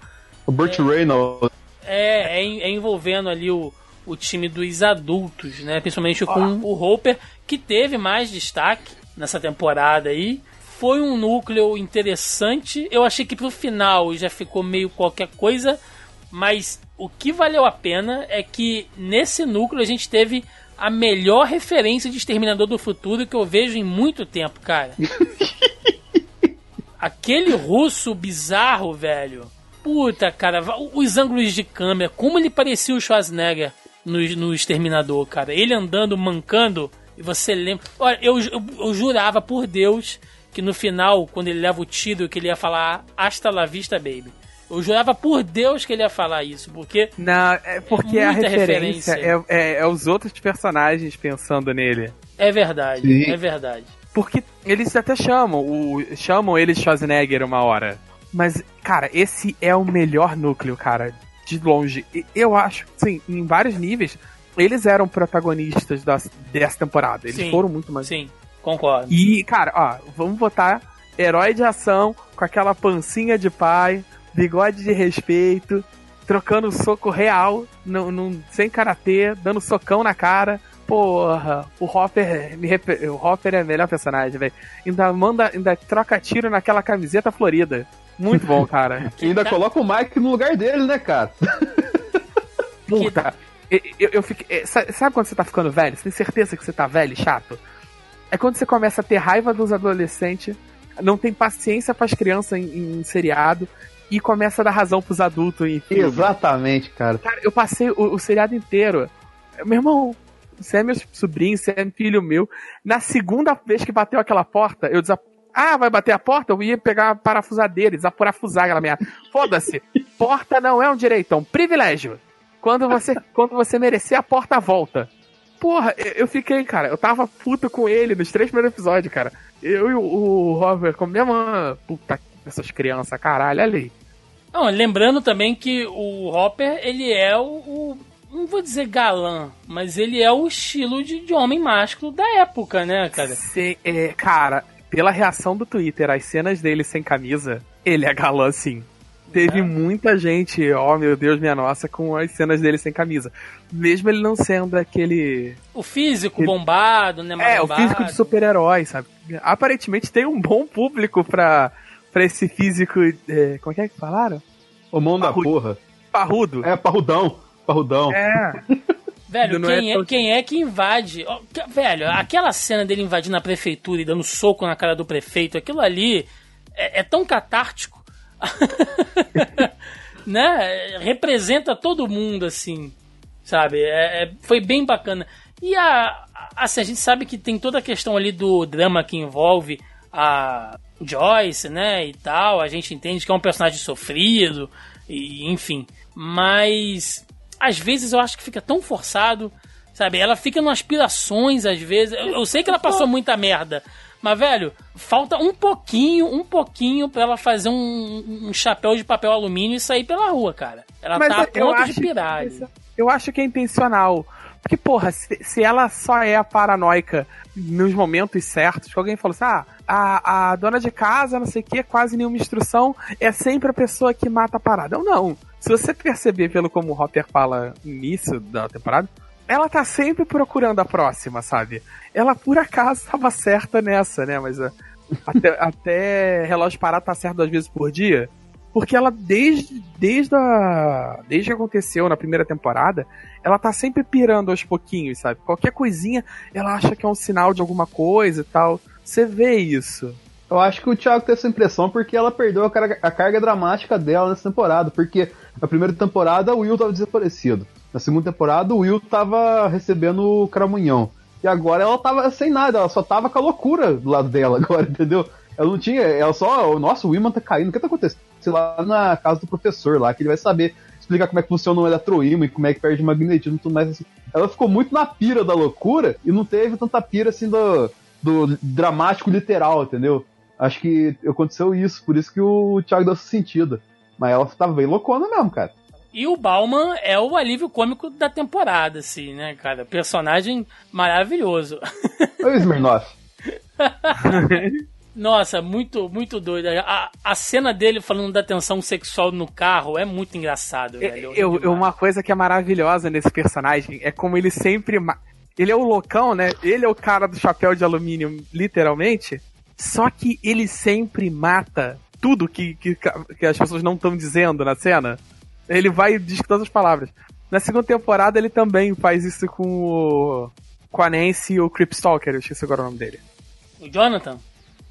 O Burt é, Reynolds. É, é, é, envolvendo ali o, o time dos adultos, né? Principalmente com o Hopper, que teve mais destaque nessa temporada aí. Foi um núcleo interessante. Eu achei que pro final já ficou meio qualquer coisa, mas o que valeu a pena é que nesse núcleo a gente teve a melhor referência de Exterminador do Futuro que eu vejo em muito tempo, cara. Aquele russo bizarro, velho. Puta, cara, os ângulos de câmera, como ele parecia o Schwarzenegger no, no Exterminador, cara. Ele andando, mancando, e você lembra. Olha, eu, eu, eu jurava por Deus que no final, quando ele leva o tiro, que ele ia falar Hasta la vista, baby. Eu jurava por Deus que ele ia falar isso, porque. Não, é porque é a referência, referência. É, é, é, os outros personagens pensando nele. É verdade, Sim. é verdade. Porque eles até chamam, o, chamam ele Schwarzenegger uma hora. Mas, cara, esse é o melhor núcleo, cara, de longe. Eu acho, sim, em vários níveis, eles eram protagonistas da, dessa temporada. Eles sim, foram muito mais. Sim, concordo. E, cara, ó, vamos botar herói de ação com aquela pancinha de pai, bigode de respeito, trocando soco real, num, num, sem karatê, dando socão na cara. Porra, o Hopper, me, o Hopper é o melhor personagem, velho. Ainda manda, ainda troca tiro naquela camiseta florida. Muito bom, cara. e ainda coloca o Mike no lugar dele, né, cara? Puta. Eu, eu, fico, é, sabe quando você tá ficando velho? Você tem certeza que você tá velho e chato? É quando você começa a ter raiva dos adolescentes, não tem paciência para as crianças em, em seriado, e começa a dar razão pros adultos em filme. Exatamente, cara. Cara, eu passei o, o seriado inteiro. Meu irmão, você é meu sobrinho, você é filho meu. Na segunda vez que bateu aquela porta, eu desap... Ah, vai bater a porta? Eu ia pegar a parafusadeira, desaparafusar aquela merda. Foda-se. porta não é um direito, é um privilégio. Quando você, quando você merecer, a porta volta. Porra, eu fiquei, cara, eu tava puto com ele nos três primeiros episódios, cara. Eu e o, o Robert, como minha mãe, puta essas crianças, caralho, ali. Não, lembrando também que o Hopper, ele é o, o não vou dizer galã, mas ele é o estilo de, de homem másculo da época, né, cara? Sim, é, cara, pela reação do Twitter, as cenas dele sem camisa, ele é galã sim. Teve é. muita gente, ó oh, meu Deus, minha nossa, com as cenas dele sem camisa. Mesmo ele não sendo aquele. O físico aquele... bombado, né? É, bombado. o físico de super-herói, sabe? Aparentemente tem um bom público pra, pra esse físico. É, como é que é que falaram? O mão da porra. Parrudo. É, parrudão. Parrudão. É. Velho, quem é, quem é que invade? Velho, aquela cena dele invadindo a prefeitura e dando soco na cara do prefeito, aquilo ali é, é tão catártico. né? Representa todo mundo, assim. Sabe? É, é, foi bem bacana. E a, assim, a gente sabe que tem toda a questão ali do drama que envolve a Joyce, né, e tal, a gente entende que é um personagem sofrido, e enfim. Mas às vezes eu acho que fica tão forçado, sabe? Ela fica em aspirações às vezes. Eu, eu sei que ela passou muita merda, mas velho, falta um pouquinho, um pouquinho para ela fazer um, um, chapéu de papel alumínio e sair pela rua, cara. Ela mas tá a ponto de pirar. Eu acho que é intencional. Porque, porra, se, se ela só é a paranoica nos momentos certos, que alguém falou assim, ah, a, a dona de casa, não sei o que, quase nenhuma instrução, é sempre a pessoa que mata a parada. Ou não. Se você perceber pelo como o Hopper fala no início da temporada, ela tá sempre procurando a próxima, sabe? Ela por acaso estava certa nessa, né? Mas uh, até, até relógio parado tá certo duas vezes por dia. Porque ela, desde, desde, a, desde que aconteceu na primeira temporada, ela tá sempre pirando aos pouquinhos, sabe? Qualquer coisinha, ela acha que é um sinal de alguma coisa e tal. Você vê isso. Eu acho que o Thiago tem essa impressão porque ela perdeu a carga, a carga dramática dela nessa temporada. Porque na primeira temporada o Will tava desaparecido. Na segunda temporada o Will tava recebendo o cramunhão. E agora ela tava sem nada, ela só tava com a loucura do lado dela agora, entendeu? Ela não tinha, ela só, nossa, o Will tá caindo, o que tá acontecendo? sei lá, na casa do professor lá, que ele vai saber explicar como é que funciona o eletroímã e como é que perde magnetismo e tudo mais assim. Ela ficou muito na pira da loucura e não teve tanta pira assim do, do dramático literal, entendeu? Acho que aconteceu isso, por isso que o Thiago deu esse sentido. Mas ela tava bem loucona mesmo, cara. E o Bauman é o alívio cômico da temporada, assim, né, cara? Personagem maravilhoso. Oi, Smirnoff. Nossa, muito, muito doido. A, a cena dele falando da tensão sexual no carro é muito engraçado, é, velho. Eu, eu, uma coisa que é maravilhosa nesse personagem é como ele sempre. Ele é o loucão, né? Ele é o cara do chapéu de alumínio, literalmente. Só que ele sempre mata tudo que, que, que as pessoas não estão dizendo na cena. Ele vai e diz todas as palavras. Na segunda temporada ele também faz isso com o com a Nancy e o Creep Stalker, eu esqueci agora o nome dele. O Jonathan?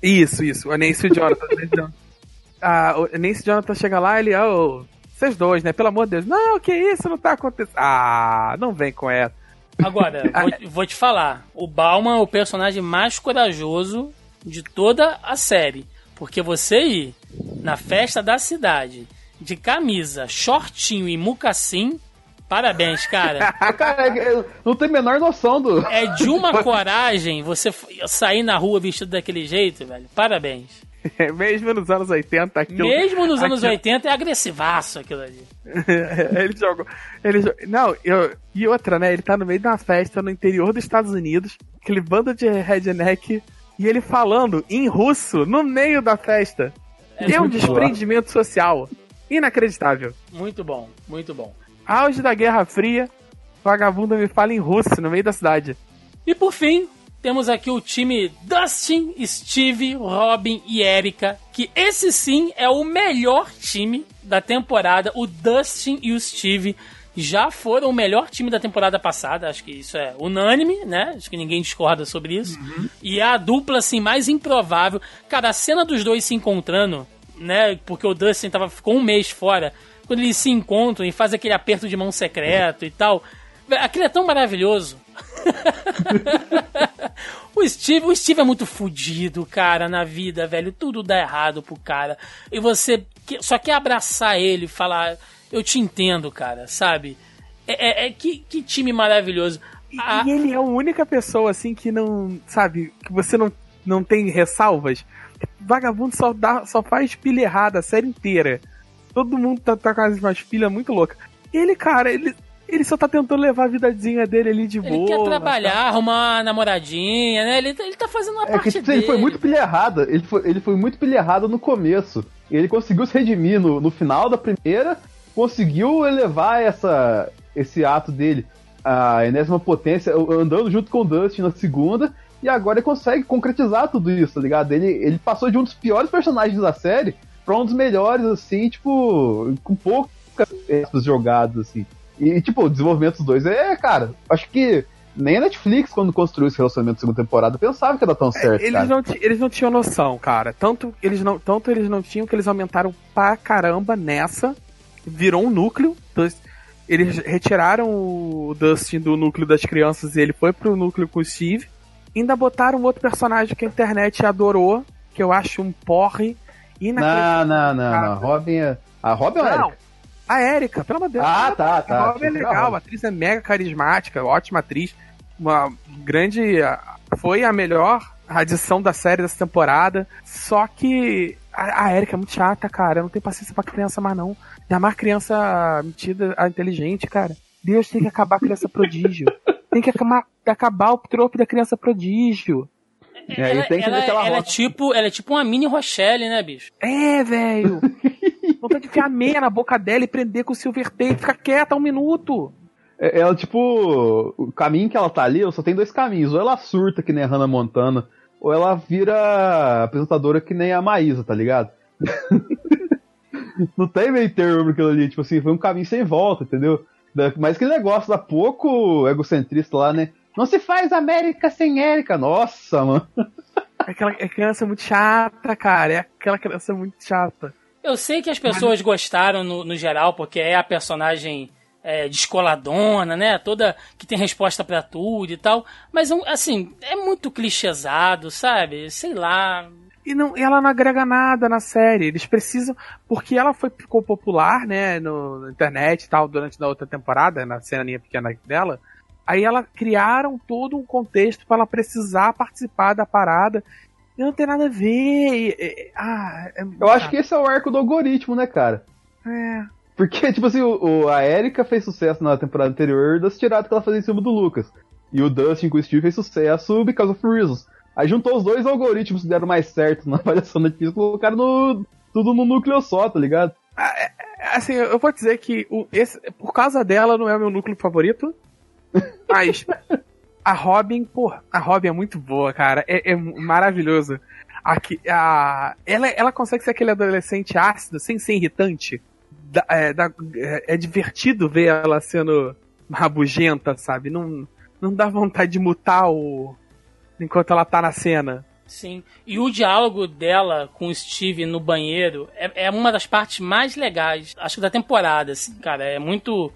Isso, isso, a Nancy e o Jonathan. ah, o Nancy e o Jonathan chega lá ele, oh, vocês dois, né? Pelo amor de Deus. Não, que isso, não tá acontecendo. Ah, não vem com essa. Agora, vou, vou, te falar. O Bauman é o personagem mais corajoso de toda a série. Porque você ir na festa da cidade de camisa, shortinho e mucassim, parabéns, cara. cara, não tem a menor noção do. É de uma coragem você sair na rua vestido daquele jeito, velho. Parabéns. Mesmo nos anos 80, aquilo. Mesmo nos anos aquilo... 80 é agressivaço aquilo ali. ele jogou. Ele jogou, não, eu, e outra, né? Ele tá no meio de uma festa no interior dos Estados Unidos, aquele bando de redneck, e ele falando em russo no meio da festa. É, é um desprendimento social. Inacreditável. Muito bom, muito bom. Auge da Guerra Fria, vagabundo me fala em russo no meio da cidade. E por fim, temos aqui o time Dustin, Steve, Robin e Erika, que esse sim é o melhor time da temporada. O Dustin e o Steve já foram o melhor time da temporada passada, acho que isso é unânime, né? Acho que ninguém discorda sobre isso. Uhum. E é a dupla assim mais improvável. Cara, a cena dos dois se encontrando, né? Porque o Dustin tava, ficou um mês fora. Quando eles se encontram e fazem aquele aperto de mão secreto e tal. Aquilo é tão maravilhoso. o Steve, o Steve é muito fodido, cara, na vida, velho. Tudo dá errado pro cara. E você só quer abraçar ele e falar, eu te entendo, cara, sabe? É, é, é que, que time maravilhoso. E, a... e ele é a única pessoa, assim, que não, sabe, que você não, não tem ressalvas. Vagabundo só, dá, só faz pilha errada a série inteira. Todo mundo tá, tá com as pilhas muito loucas. Ele, cara, ele, ele só tá tentando levar a vidazinha dele ali de ele boa. Ele quer trabalhar, tá? arrumar uma namoradinha, né? Ele, ele tá fazendo uma é parte que, dele. Ele foi muito pilha errada. Ele foi, ele foi muito pilha errada no começo. Ele conseguiu se redimir no, no final da primeira, conseguiu elevar essa, esse ato dele a enésima potência, andando junto com o Dustin na segunda, e agora ele consegue concretizar tudo isso, tá ligado? Ele, ele passou de um dos piores personagens da série pra um dos melhores, assim, tipo, com poucas jogadas, assim. E, tipo, o desenvolvimento dos dois é, cara, acho que nem a Netflix, quando construiu esse relacionamento da segunda temporada, pensava que era tão certo. É, eles, Não, eles não tinham noção, cara. Tanto eles, não, tanto eles não tinham que eles aumentaram pra caramba nessa. Virou um núcleo. Eles retiraram o Dustin do núcleo das crianças e ele foi pro núcleo com o Steve. Ainda botaram outro personagem que a internet adorou, que eu acho um porre. Não, não, não, não. Robin é. A Robin é não, a Erika, pelo amor de Deus. Ah, tá, tá. A Robin é legal, a atriz é mega carismática, ótima atriz. Uma grande. Foi a melhor adição da série dessa temporada. Só que a, a Erika é muito chata, cara. Eu não tenho paciência pra criança mais, não. Ainda mais criança metida a inteligente, cara. Deus tem que acabar a criança prodígio. Tem que acabar, acabar o trope da criança prodígio. É, ela, ela, ela, ela é tipo, ela é tipo uma mini Rochelle, né, bicho? É, velho. Vontade de enfiar meia na boca dela e prender com o silver tape, ficar quieta um minuto. É, ela, tipo, o caminho que ela tá ali, só tem dois caminhos. Ou ela surta que nem a Hannah Montana, ou ela vira apresentadora que nem a Maísa, tá ligado? Não tem meio termo aquilo ali, tipo assim, foi um caminho sem volta, entendeu? Mas aquele negócio da pouco egocentrista lá, né? Não se faz América sem Érica. Nossa, mano. É aquela é criança muito chata, cara. É aquela criança muito chata. Eu sei que as pessoas gostaram no, no geral, porque é a personagem é, descoladona, né? Toda que tem resposta para tudo e tal. Mas, assim, é muito clichêsado, sabe? Sei lá. E não, ela não agrega nada na série. Eles precisam. Porque ela foi, ficou popular, né? No, na internet e tal, durante a outra temporada, na ceninha pequena dela. Aí ela criaram todo um contexto para ela precisar participar da parada não tem nada a ver. É, ah, é Eu acho que esse é o arco do algoritmo, né, cara? É. Porque, tipo assim, o, o a Erika fez sucesso na temporada anterior das tiradas que ela fazia em cima do Lucas. E o Dustin com o Steve fez sucesso because of reasons. Aí juntou os dois algoritmos que deram mais certo na avaliação da e colocaram no, tudo no núcleo só, tá ligado? Ah, é, é, assim, eu vou dizer que o, esse, por causa dela não é o meu núcleo favorito. Mas a Robin, pô, a Robin é muito boa, cara. É, é maravilhoso. Aqui, a, ela, ela consegue ser aquele adolescente ácido, sem ser irritante. Da, é, da, é, é, divertido ver ela sendo rabugenta, sabe? Não, não dá vontade de mutar o. enquanto ela tá na cena. Sim. E o diálogo dela com o Steve no banheiro é, é uma das partes mais legais, acho que da temporada, assim, cara. É muito,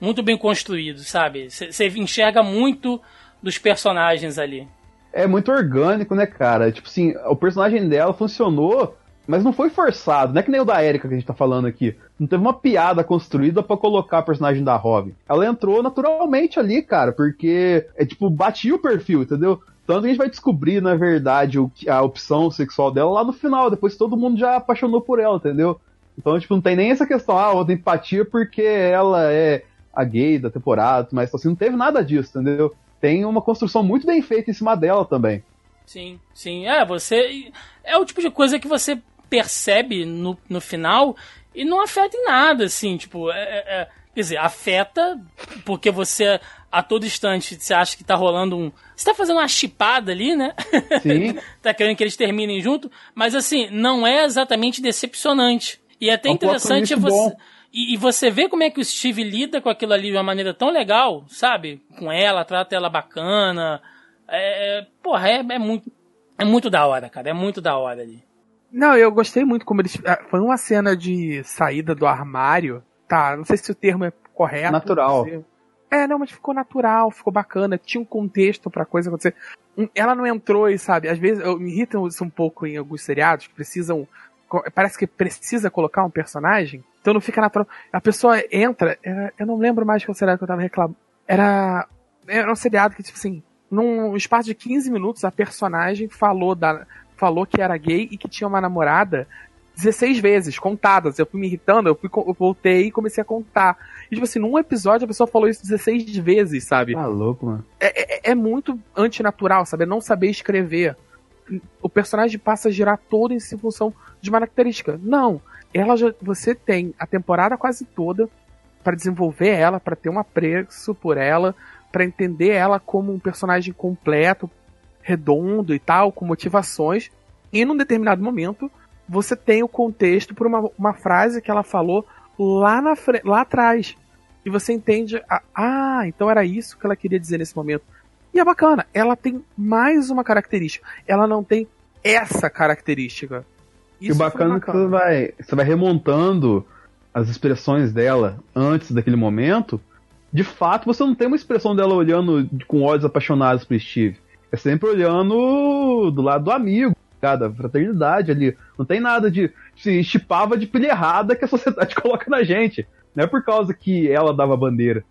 muito bem construído, sabe? Você enxerga muito dos personagens ali. É muito orgânico, né, cara? Tipo assim, o personagem dela funcionou, mas não foi forçado. Não é que nem o da Erika que a gente tá falando aqui. Não teve uma piada construída para colocar a personagem da Robin. Ela entrou naturalmente ali, cara, porque é tipo, batia o perfil, entendeu? Tanto que a gente vai descobrir, na verdade, o, a opção sexual dela lá no final, depois todo mundo já apaixonou por ela, entendeu? Então, tipo, não tem nem essa questão, ah, outra empatia porque ela é a gay da temporada, mas assim, não teve nada disso, entendeu? Tem uma construção muito bem feita em cima dela também. Sim, sim. É, você. É o tipo de coisa que você percebe no, no final e não afeta em nada, assim, tipo, é, é, é quer dizer, afeta porque você a todo instante você acha que tá rolando um. Você tá fazendo uma chipada ali, né? Sim. tá querendo que eles terminem junto, mas assim, não é exatamente decepcionante. E é até é um interessante você. E, e, você vê como é que o Steve lida com aquilo ali de uma maneira tão legal, sabe? Com ela, trata ela bacana. É, é porra, é, é muito. É muito da hora, cara. É muito da hora ali. Não, eu gostei muito como eles. Ah, foi uma cena de saída do armário. Tá, não sei se o termo é correto. Natural. É, não, mas ficou natural, ficou bacana, tinha um contexto pra coisa acontecer. Ela não entrou e, sabe, às vezes eu me irritam isso um pouco em alguns seriados que precisam. Parece que precisa colocar um personagem, então não fica natural. A pessoa entra, eu não lembro mais qual seriado que eu tava reclamando. Era. Era um seriado que, tipo assim, num espaço de 15 minutos, a personagem falou da. Falou que era gay e que tinha uma namorada 16 vezes, contadas. Eu fui me irritando, eu, fui, eu voltei e comecei a contar. E, tipo assim, num episódio a pessoa falou isso 16 vezes, sabe? Tá louco, mano. É, é, é muito antinatural, sabe? É não saber escrever. O personagem passa a girar todo em função de uma característica. Não. Ela já, você tem a temporada quase toda para desenvolver ela, para ter um apreço por ela, para entender ela como um personagem completo, redondo e tal, com motivações. E num determinado momento, você tem o contexto por uma, uma frase que ela falou lá, na, lá atrás. E você entende, a, ah, então era isso que ela queria dizer nesse momento. E é bacana, ela tem mais uma característica. Ela não tem essa característica. Isso e o bacana, bacana é que você vai, você vai remontando as expressões dela antes daquele momento. De fato, você não tem uma expressão dela olhando com olhos apaixonados pro Steve. É sempre olhando do lado do amigo cada fraternidade ali. Não tem nada de se chipava de pilha errada que a sociedade coloca na gente. Não é por causa que ela dava bandeira.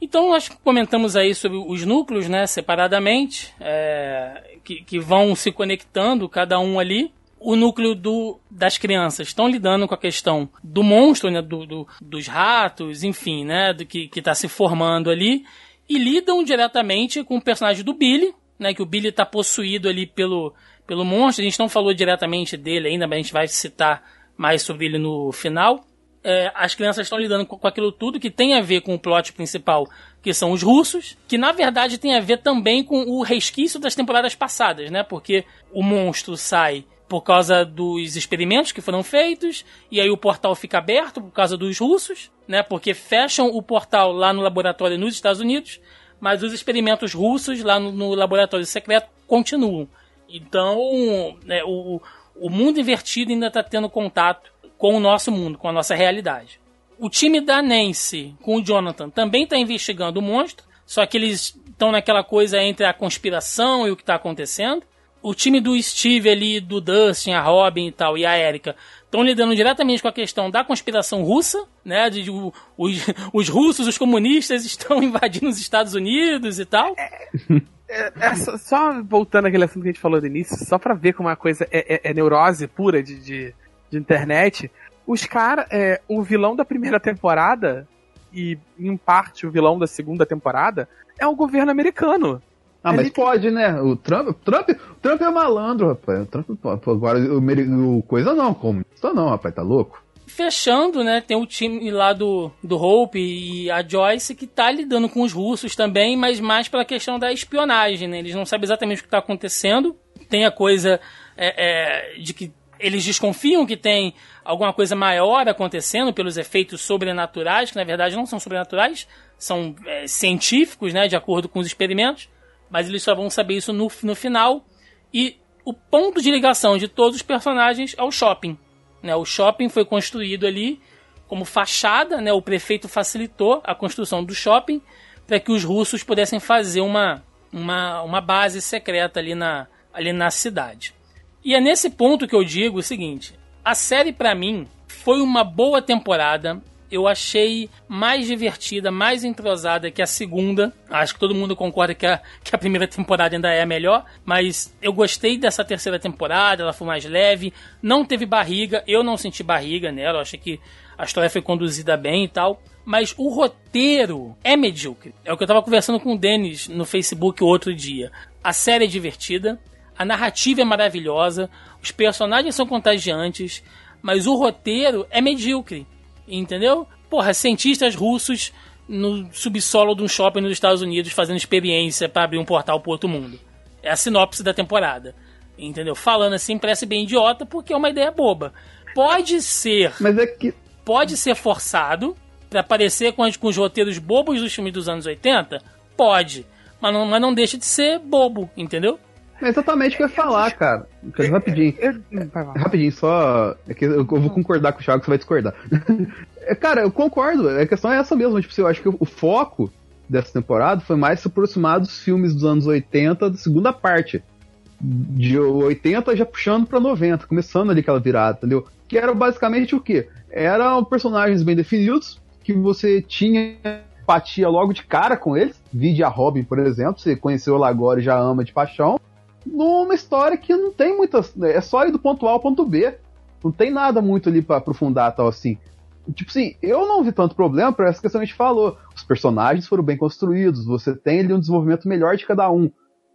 Então nós comentamos aí sobre os núcleos, né, separadamente, é, que, que vão se conectando, cada um ali. O núcleo do, das crianças estão lidando com a questão do monstro, né, do, do dos ratos, enfim, né, do que está se formando ali, e lidam diretamente com o personagem do Billy, né, que o Billy está possuído ali pelo, pelo monstro. A gente não falou diretamente dele ainda, mas a gente vai citar mais sobre ele no final. É, as crianças estão lidando com, com, aquilo tudo que tem a ver com o plot principal, que são os russos, que na verdade tem a ver também com o resquício das temporadas passadas, né? Porque o monstro sai por causa dos experimentos que foram feitos, e aí o portal fica aberto por causa dos russos, né? Porque fecham o portal lá no laboratório nos Estados Unidos, mas os experimentos russos lá no, no laboratório secreto continuam. Então, né, o, o mundo invertido ainda está tendo contato com o nosso mundo, com a nossa realidade. O time da Nancy com o Jonathan também está investigando o monstro, só que eles estão naquela coisa entre a conspiração e o que está acontecendo. O time do Steve ali, do Dustin, a Robin e tal, e a Erika, estão lidando diretamente com a questão da conspiração russa, né? De, de os, os russos, os comunistas estão invadindo os Estados Unidos e tal. É, é, só, só, voltando àquele assunto que a gente falou no início, só pra ver como a coisa é, é, é neurose pura de, de, de internet. Os caras, é, o vilão da primeira temporada, e em parte o vilão da segunda temporada, é o governo americano. Ah, mas Ele... pode, né? O Trump, Trump, Trump é malandro, rapaz. O Trump, agora o, o coisa não, comunista não, rapaz, tá louco? Fechando, né? Tem o time lá do, do Hope e a Joyce que tá lidando com os russos também, mas mais pela questão da espionagem, né? Eles não sabem exatamente o que tá acontecendo. Tem a coisa é, é, de que eles desconfiam que tem alguma coisa maior acontecendo pelos efeitos sobrenaturais, que na verdade não são sobrenaturais, são é, científicos, né, de acordo com os experimentos, mas eles só vão saber isso no, no final. E o ponto de ligação de todos os personagens é o shopping. Né? O shopping foi construído ali como fachada, né? o prefeito facilitou a construção do shopping para que os russos pudessem fazer uma, uma, uma base secreta ali na, ali na cidade. E é nesse ponto que eu digo o seguinte: a série para mim foi uma boa temporada. Eu achei mais divertida, mais entrosada que a segunda. Acho que todo mundo concorda que a, que a primeira temporada ainda é a melhor. Mas eu gostei dessa terceira temporada, ela foi mais leve. Não teve barriga, eu não senti barriga nela. Eu achei que a história foi conduzida bem e tal. Mas o roteiro é medíocre. É o que eu tava conversando com o Denis no Facebook outro dia. A série é divertida, a narrativa é maravilhosa, os personagens são contagiantes, mas o roteiro é medíocre. Entendeu? Porra, cientistas russos no subsolo de um shopping nos Estados Unidos fazendo experiência para abrir um portal pro outro mundo. É a sinopse da temporada. Entendeu? Falando assim parece bem idiota porque é uma ideia boba. Pode ser. Mas é que. Pode ser forçado para parecer com, com os roteiros bobos dos filmes dos anos 80? Pode. Mas não, mas não deixa de ser bobo, entendeu? É exatamente o que eu ia falar, cara. Rapidinho. Rapidinho, só. É que eu vou concordar com o Thiago, você vai discordar. É, cara, eu concordo. A questão é essa mesmo. Tipo, eu acho que o foco dessa temporada foi mais se aproximar dos filmes dos anos 80 da segunda parte. De 80 já puxando pra 90, começando ali aquela virada, entendeu? Que era basicamente o quê? Eram personagens bem definidos, que você tinha empatia logo de cara com eles. Vide a Robin, por exemplo, você conheceu ela agora e já ama de paixão numa história que não tem muitas. É só ir do ponto A ao ponto B. Não tem nada muito ali para aprofundar tal assim. Tipo assim, eu não vi tanto problema para essa questão que a gente falou. Os personagens foram bem construídos, você tem ali um desenvolvimento melhor de cada um.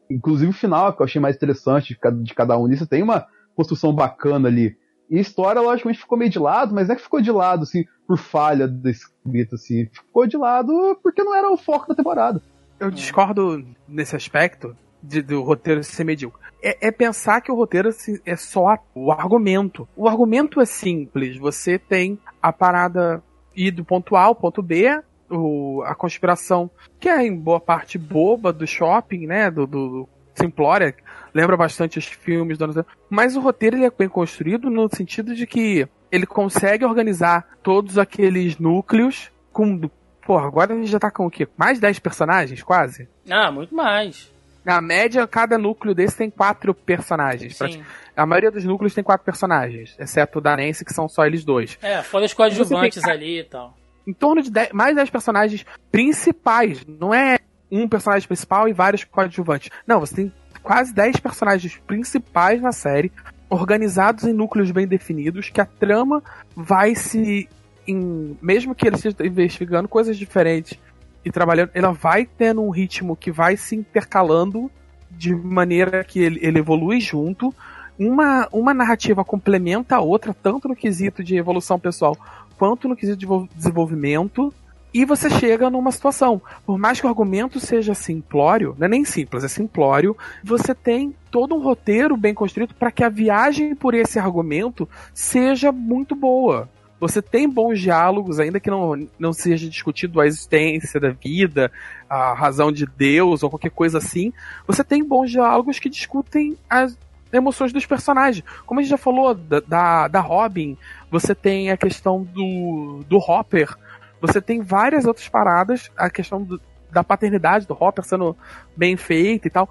Inclusive o final, que eu achei mais interessante de cada, de cada um tem uma construção bacana ali. E a história, logicamente, ficou meio de lado, mas é que ficou de lado, assim, por falha da escrita, assim. Ficou de lado porque não era o foco da temporada. Eu discordo nesse aspecto, de, do roteiro ser medíocre. É, é, pensar que o roteiro é só o argumento. O argumento é simples. Você tem a parada ir do ponto A ao ponto B, o, a conspiração, que é em boa parte boba do shopping, né? Do, do Simplória, lembra bastante os filmes do anos Mas o roteiro ele é bem construído no sentido de que ele consegue organizar todos aqueles núcleos com. Pô, agora a gente já tá com o quê? Mais 10 personagens, quase? Ah, muito mais. Na média, cada núcleo desse tem quatro personagens. Sim. A maioria dos núcleos tem quatro personagens, exceto o da Nancy, que são só eles dois. É, fora os coadjuvantes tem... ali e tal. Em torno de dez, mais dez personagens principais. Não é um personagem principal e vários coadjuvantes. Não, você tem quase dez personagens principais na série, organizados em núcleos bem definidos, que a trama vai se. Em, mesmo que eles estejam investigando coisas diferentes e trabalhando, ela vai tendo um ritmo que vai se intercalando de maneira que ele, ele evolui junto. Uma, uma narrativa complementa a outra, tanto no quesito de evolução pessoal quanto no quesito de desenvolvimento. E você chega numa situação, por mais que o argumento seja simplório, não é nem simples, é simplório, você tem todo um roteiro bem construído para que a viagem por esse argumento seja muito boa. Você tem bons diálogos, ainda que não, não seja discutido a existência da vida, a razão de Deus ou qualquer coisa assim. Você tem bons diálogos que discutem as emoções dos personagens. Como a gente já falou da, da, da Robin, você tem a questão do, do Hopper, você tem várias outras paradas, a questão do, da paternidade do Hopper sendo bem feita e tal.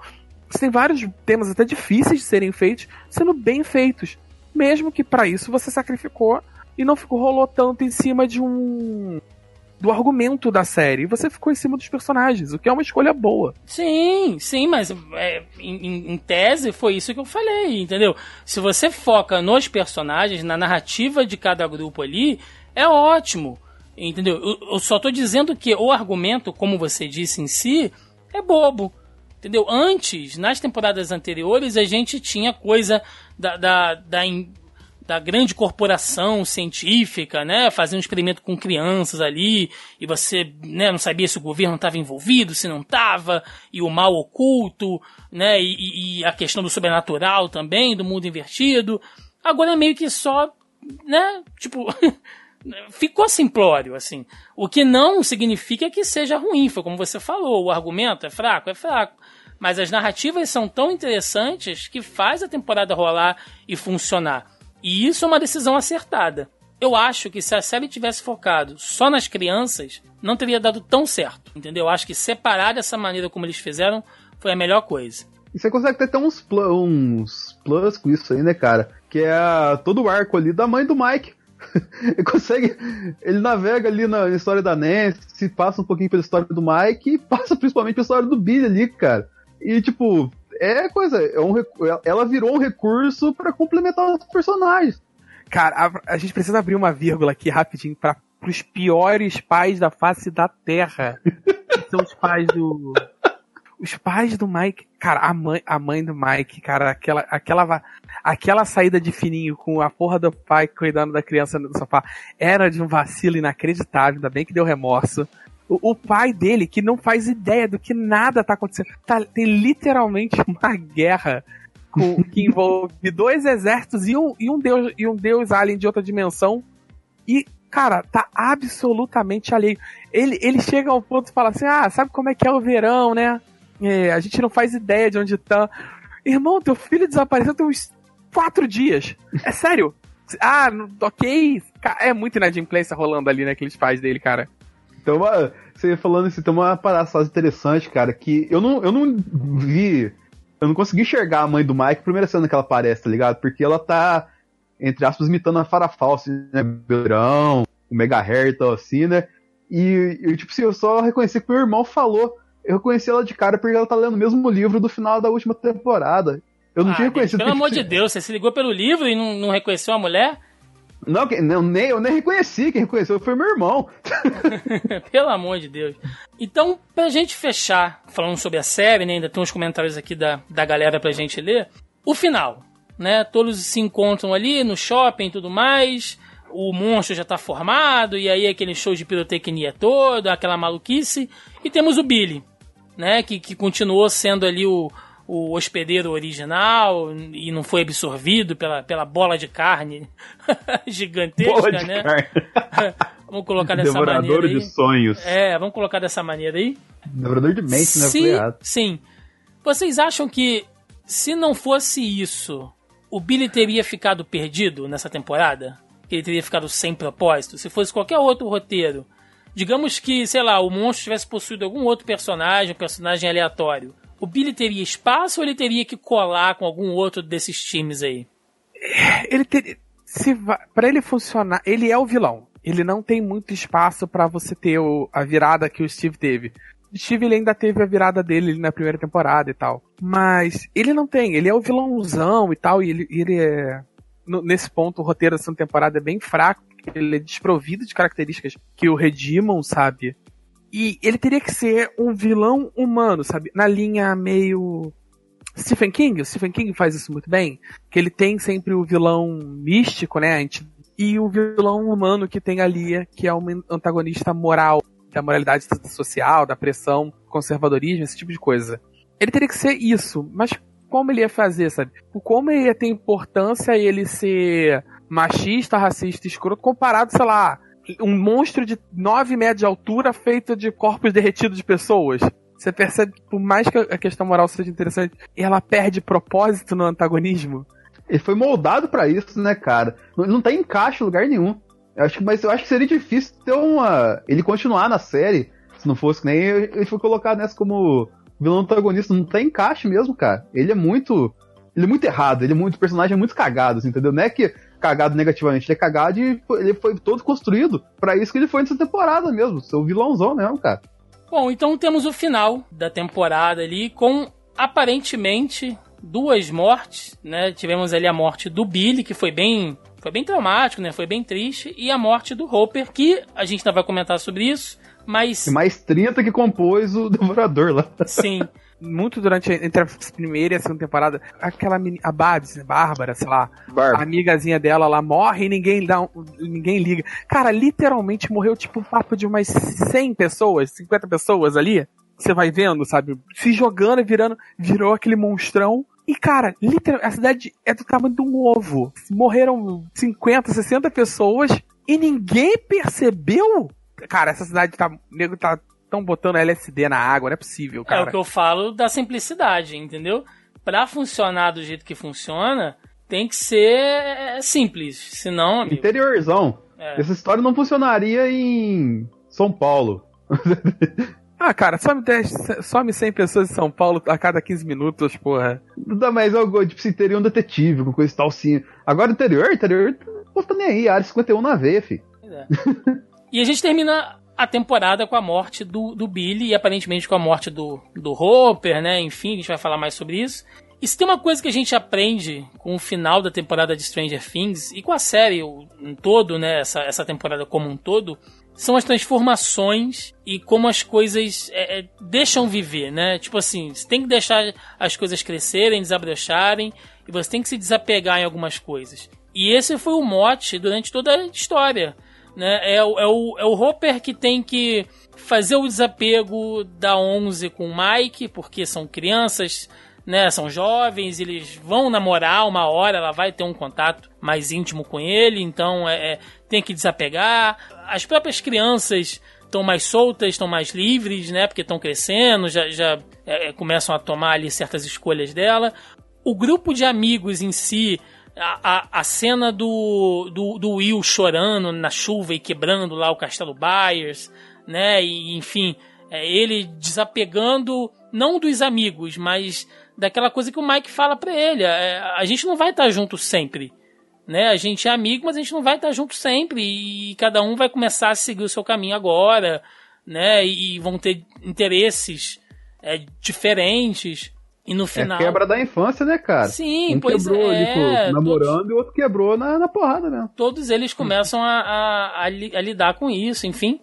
Você tem vários temas até difíceis de serem feitos, sendo bem feitos. Mesmo que para isso você sacrificou e não ficou rolou tanto em cima de um do argumento da série. Você ficou em cima dos personagens, o que é uma escolha boa. Sim, sim, mas é, em, em, tese foi isso que eu falei, entendeu? Se você foca nos personagens, na narrativa de cada grupo ali, é ótimo, entendeu? Eu, eu só tô dizendo que o argumento, como você disse em si, é bobo. Entendeu? Antes, nas temporadas anteriores, a gente tinha coisa da, da, da da grande corporação científica, né, fazendo um experimento com crianças ali, e você, né, não sabia se o governo estava envolvido, se não estava, e o mal oculto, né, e, e, a questão do sobrenatural também, do mundo invertido. Agora é meio que só, né? Tipo, ficou simplório, assim. O que não significa que seja ruim, foi como você falou, o argumento é fraco, é fraco. Mas as narrativas são tão interessantes que faz a temporada rolar e funcionar. E isso é uma decisão acertada. Eu acho que se a série tivesse focado só nas crianças, não teria dado tão certo. Entendeu? Eu acho que separar dessa maneira como eles fizeram foi a melhor coisa. E você consegue ter até uns, pl uns plus com isso aí, né, cara? Que é todo o arco ali da mãe do Mike. ele consegue. Ele navega ali na história da Nancy, passa um pouquinho pela história do Mike e passa principalmente pela história do Billy ali, cara. E, tipo, é coisa. É um, ela virou um recurso para complementar os personagens. Cara, a, a, gente precisa abrir uma vírgula aqui rapidinho para os piores pais da face da Terra. são os pais do os pais do Mike, cara, a mãe, a mãe do Mike, cara, aquela, aquela, aquela saída de fininho com a porra do pai cuidando da criança no sofá, era de um vacilo inacreditável, ainda bem que deu remorso. O, o pai dele, que não faz ideia do que nada tá acontecendo, tá, tem literalmente uma guerra com, que envolve dois exércitos e um, e um deus e um deus alien de outra dimensão. E, cara, tá absolutamente alheio. Ele, ele chega ao ponto e fala assim: Ah, sabe como é que é o verão, né? É, a gente não faz ideia de onde tá. Irmão, teu filho desapareceu tem uns quatro dias. É sério. Ah, ok. É muito inadimplência rolando ali naqueles pais dele, cara. Então, você falando isso, tem uma parada interessante, cara, que eu não, eu não vi. Eu não consegui enxergar a mãe do Mike primeira cena que ela aparece, tá ligado? Porque ela tá, entre aspas, imitando a Farah Fawcett, né? Beirão, o Mega Hair tal, assim, né? E, eu, tipo assim, eu só reconheci que o meu irmão falou eu conheci ela de cara porque ela tá lendo o mesmo livro do final da última temporada. Eu não ah, tinha conhecido. Pelo amor de Deus, você se ligou pelo livro e não, não reconheceu a mulher? Não, não nem, eu nem reconheci, quem reconheceu foi meu irmão. Pelo amor de Deus. Então, pra gente fechar, falando sobre a série, né, ainda tem uns comentários aqui da, da galera pra gente ler. O final, né? Todos se encontram ali no shopping e tudo mais. O monstro já tá formado, e aí aquele show de pirotecnia todo, aquela maluquice. E temos o Billy, né? Que, que continuou sendo ali o, o hospedeiro original e não foi absorvido pela, pela bola de carne gigantesca, bola de né? Carne. vamos colocar dessa Devorador maneira. Devorador de sonhos. É, vamos colocar dessa maneira aí. Devorador de mente, né? Sim, sim. Vocês acham que se não fosse isso, o Billy teria ficado perdido nessa temporada? Que ele teria ficado sem propósito? Se fosse qualquer outro roteiro, Digamos que, sei lá, o monstro tivesse possuído algum outro personagem, um personagem aleatório. O Billy teria espaço ou ele teria que colar com algum outro desses times aí? Ele teria. Para ele funcionar, ele é o vilão. Ele não tem muito espaço para você ter o, a virada que o Steve teve. O Steve ele ainda teve a virada dele na primeira temporada e tal. Mas ele não tem, ele é o vilãozão e tal, e ele, ele é. nesse ponto, o roteiro dessa temporada é bem fraco ele é desprovido de características que o redimam, sabe? E ele teria que ser um vilão humano, sabe? Na linha meio. Stephen King, o Stephen King faz isso muito bem, que ele tem sempre o vilão místico, né? E o vilão humano que tem ali, que é um antagonista moral, da moralidade social, da pressão, conservadorismo, esse tipo de coisa. Ele teria que ser isso, mas como ele ia fazer, sabe? Como ele ia ter importância ele ser machista, racista, escroto, comparado, sei lá, um monstro de 9 metros de altura feito de corpos derretidos de pessoas. Você percebe que, por mais que a questão moral seja interessante, ela perde propósito no antagonismo. Ele foi moldado para isso, né, cara? Não, não tem encaixe em lugar nenhum. Eu acho, mas eu acho que seria difícil ter uma. ele continuar na série, se não fosse que nem ele foi colocado nessa como vilão antagonista. Não tem encaixe mesmo, cara. Ele é muito. Ele é muito errado, ele é muito. O personagem é muito cagado, assim, entendeu? Não é que cagado negativamente, ele é cagado e ele foi todo construído para isso que ele foi nessa temporada mesmo, seu vilãozão mesmo, cara. Bom, então temos o final da temporada ali com aparentemente duas mortes, né? Tivemos ali a morte do Billy, que foi bem, foi bem traumático, né? Foi bem triste, e a morte do Hopper, que a gente ainda vai comentar sobre isso, mas e mais 30 que compôs o Devorador lá. Sim. Muito durante entre a primeira e a segunda temporada, aquela meni, a Babs, né, Bárbara, sei lá, Bárbara. a amigazinha dela lá morre e ninguém dá um, ninguém liga. Cara, literalmente morreu tipo um papo de umas 100 pessoas, 50 pessoas ali. Você vai vendo, sabe? Se jogando e virando, virou aquele monstrão. E, cara, literalmente, a cidade é do tamanho de um ovo. Morreram 50, 60 pessoas e ninguém percebeu. Cara, essa cidade tá. O nego tá tão botando LSD na água, não é possível, É cara. o que eu falo da simplicidade, entendeu? Pra funcionar do jeito que funciona, tem que ser é, simples. Senão, amigo. Interiorzão. É. Essa história não funcionaria em São Paulo. Ah, cara, some, 10, some 100 pessoas em São Paulo a cada 15 minutos, porra. Não dá mais algo, tipo, se teria um detetive com coisa e tal, sim. Agora interior, interior, não tá nem aí, área 51 na veia, fi. É. e a gente termina a temporada com a morte do, do Billy e aparentemente com a morte do, do Hopper, né? Enfim, a gente vai falar mais sobre isso. E se tem uma coisa que a gente aprende com o final da temporada de Stranger Things e com a série um todo, né? Essa, essa temporada como um todo, são as transformações e como as coisas é, é, deixam viver, né? Tipo assim, você tem que deixar as coisas crescerem, desabrocharem e você tem que se desapegar em algumas coisas. E esse foi o mote durante toda a história. Né? É, o, é, o, é o Hopper que tem que fazer o desapego da 11 com o Mike, porque são crianças, né? São jovens, eles vão namorar uma hora, ela vai ter um contato mais íntimo com ele, então é, é tem que desapegar. As próprias crianças estão mais soltas, estão mais livres, né? Porque estão crescendo, já, já é, começam a tomar ali certas escolhas dela. O grupo de amigos em si, a, a, cena do, do, do, Will chorando na chuva e quebrando lá o Castelo Byers, né? E, enfim, é, ele desapegando, não dos amigos, mas daquela coisa que o Mike fala pra ele. É, a gente não vai estar junto sempre. Né? A gente é amigo, mas a gente não vai estar junto sempre. E cada um vai começar a seguir o seu caminho agora, né? E vão ter interesses é, diferentes. E no final. É quebra da infância, né, cara? Sim, um pois quebrou é. ali, pô, namorando todos, e o outro quebrou na, na porrada mesmo. Todos eles começam a, a, a, li, a, lidar com isso, enfim.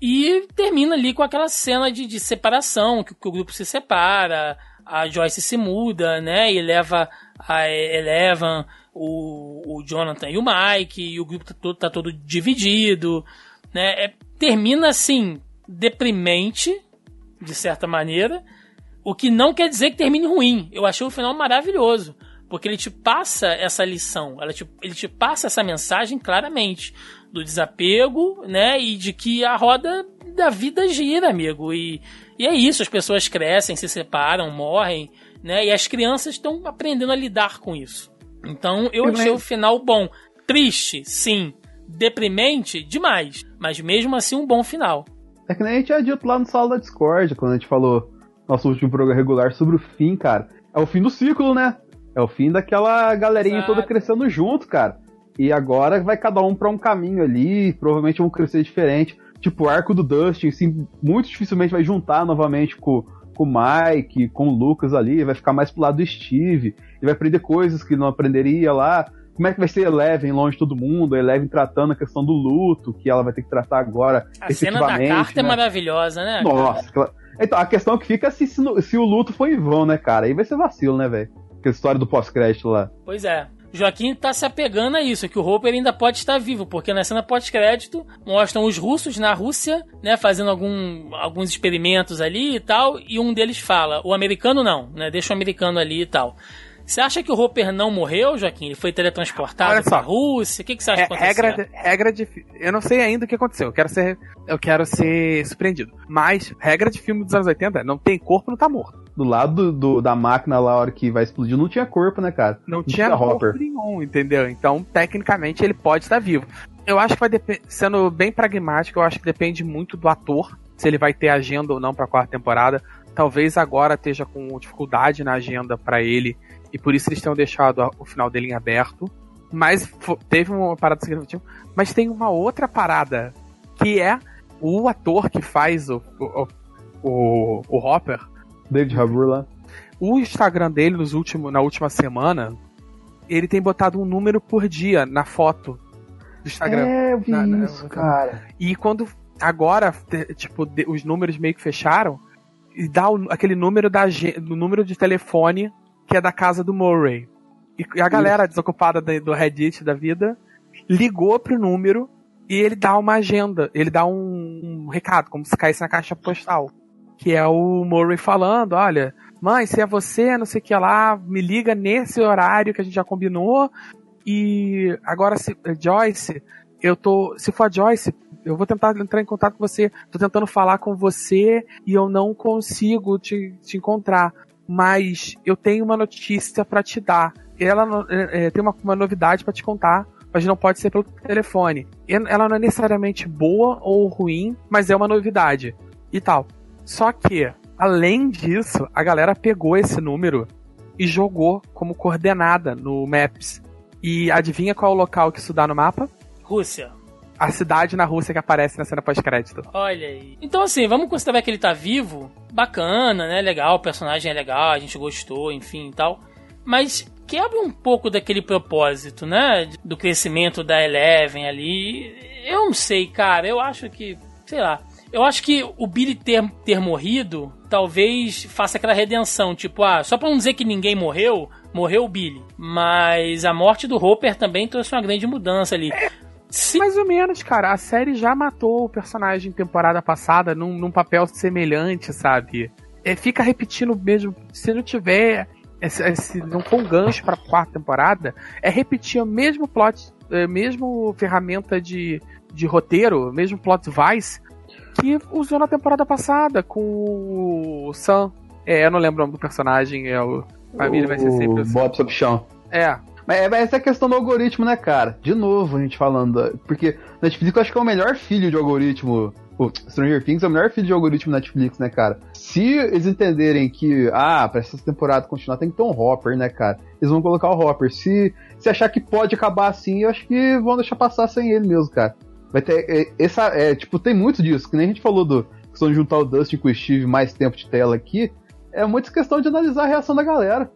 E termina ali com aquela cena de, de separação, que, que, o grupo se separa, a Joyce se muda, né? E leva a Eleven, o, o Jonathan e o Mike, e o grupo tá todo, tá todo dividido, né? É, termina assim, deprimente, de certa maneira o que não quer dizer que termine ruim. Eu achei o final maravilhoso. Porque ele te passa essa lição, te, ele te passa essa mensagem claramente do desapego, né? E de que a roda da vida gira, amigo. E, e é isso, as pessoas crescem, se separam, morrem, né? E as crianças estão aprendendo a lidar com isso. Então eu achei o final bom. Triste, sim. Deprimente, demais. Mas mesmo assim, um bom final. É que nem a gente dito lá no sala da Discord, quando a gente falou nosso último programa regular sobre o fim, cara. É o fim do ciclo, né? É o fim daquela galerinha Exato. toda crescendo junto, cara. E agora vai cada um pra um caminho ali, provavelmente vão crescer diferente. Tipo, o arco do Dustin, assim, muito dificilmente vai juntar novamente com, com o Mike, com o Lucas ali, vai ficar mais pro lado do Steve. Ele vai aprender coisas que não aprenderia lá. Como é que vai ser Eleven longe de todo mundo? Eleven tratando a questão do luto, que ela vai ter que tratar agora. A cena da carta né? é maravilhosa, né? Nossa, aquela... Então, a questão que fica é se, se, o luto foi em vão, né, cara? Aí vai ser vacilo, né, velho? Aquela história do pós-crédito lá. Pois é. Joaquim tá se apegando a isso, que o Hopper ainda pode estar vivo, porque na cena pós-crédito mostram os russos na Rússia, né, fazendo algum, alguns experimentos ali e tal, e um deles fala, o americano não, né, deixa o americano ali e tal. Você acha que o Hopper não morreu, Joaquim? Ele foi teletransportado Olha só. pra Rússia? O que, que você acha que aconteceu? Regra de, regra de. Eu não sei ainda o que aconteceu. Eu quero ser. Eu quero ser surpreendido. Mas, regra de filme dos anos 80 não tem corpo, não tá morto. Do lado do, da máquina lá, a hora que vai explodir, não tinha corpo, né, cara? Não, não tinha, tinha corpo Hopper. nenhum, entendeu? Então, tecnicamente, ele pode estar vivo. Eu acho que vai depender. Sendo bem pragmático, eu acho que depende muito do ator. Se ele vai ter agenda ou não pra quarta temporada. Talvez agora esteja com dificuldade na agenda para ele e por isso eles tenham deixado o final dele em aberto. Mas teve uma parada significativa. Mas tem uma outra parada, que é o ator que faz o, o, o, o Hopper. David Harbour lá. O Instagram dele nos último, na última semana, ele tem botado um número por dia na foto do Instagram. É, eu vi na, isso, na, cara. E quando agora, tipo, os números meio que fecharam, e dá o, aquele número da do número de telefone que é da casa do Murray. E a galera Isso. desocupada do Reddit da vida ligou pro número e ele dá uma agenda, ele dá um, um recado, como se caísse na caixa postal. Que é o Murray falando, olha, mãe, se é você, não sei o que lá, me liga nesse horário que a gente já combinou. E agora, se, Joyce, eu tô. Se for a Joyce, eu vou tentar entrar em contato com você. Tô tentando falar com você e eu não consigo te, te encontrar. Mas eu tenho uma notícia para te dar. Ela é, tem uma, uma novidade para te contar, mas não pode ser pelo telefone. Ela não é necessariamente boa ou ruim, mas é uma novidade. E tal. Só que, além disso, a galera pegou esse número e jogou como coordenada no Maps. E adivinha qual é o local que isso dá no mapa? Rússia. A cidade na Rússia que aparece na cena pós-crédito. Olha aí. Então, assim, vamos considerar que ele tá vivo. Bacana, né? Legal, o personagem é legal, a gente gostou, enfim e tal. Mas quebra um pouco daquele propósito, né? Do crescimento da Eleven ali. Eu não sei, cara. Eu acho que. Sei lá. Eu acho que o Billy ter, ter morrido talvez faça aquela redenção. Tipo, ah, só pra não dizer que ninguém morreu, morreu o Billy. Mas a morte do Hopper também trouxe uma grande mudança ali. Se... Mais ou menos, cara. A série já matou o personagem temporada passada num, num papel semelhante, sabe? É, fica repetindo mesmo. Se não tiver. Se não for um gancho pra quarta temporada, é repetir o mesmo plot, é, mesmo ferramenta de, de roteiro, mesmo plot device que usou na temporada passada com o Sam. É, eu não lembro o nome do personagem, é o. Ele vai ser sempre o Bob Sobchão. É. Mas essa é a questão do algoritmo, né, cara? De novo, a gente falando. Porque Netflix eu acho que é o melhor filho de algoritmo. O Stranger Things é o melhor filho de algoritmo Netflix, né, cara? Se eles entenderem que, ah, pra essa temporada continuar tem que ter um Hopper, né, cara? Eles vão colocar o Hopper. Se, se achar que pode acabar assim, eu acho que vão deixar passar sem ele mesmo, cara. Vai ter. É, essa, é, tipo, tem muito disso, que nem a gente falou do questão de juntar o Dustin com o Steve mais tempo de tela aqui. É muito questão de analisar a reação da galera.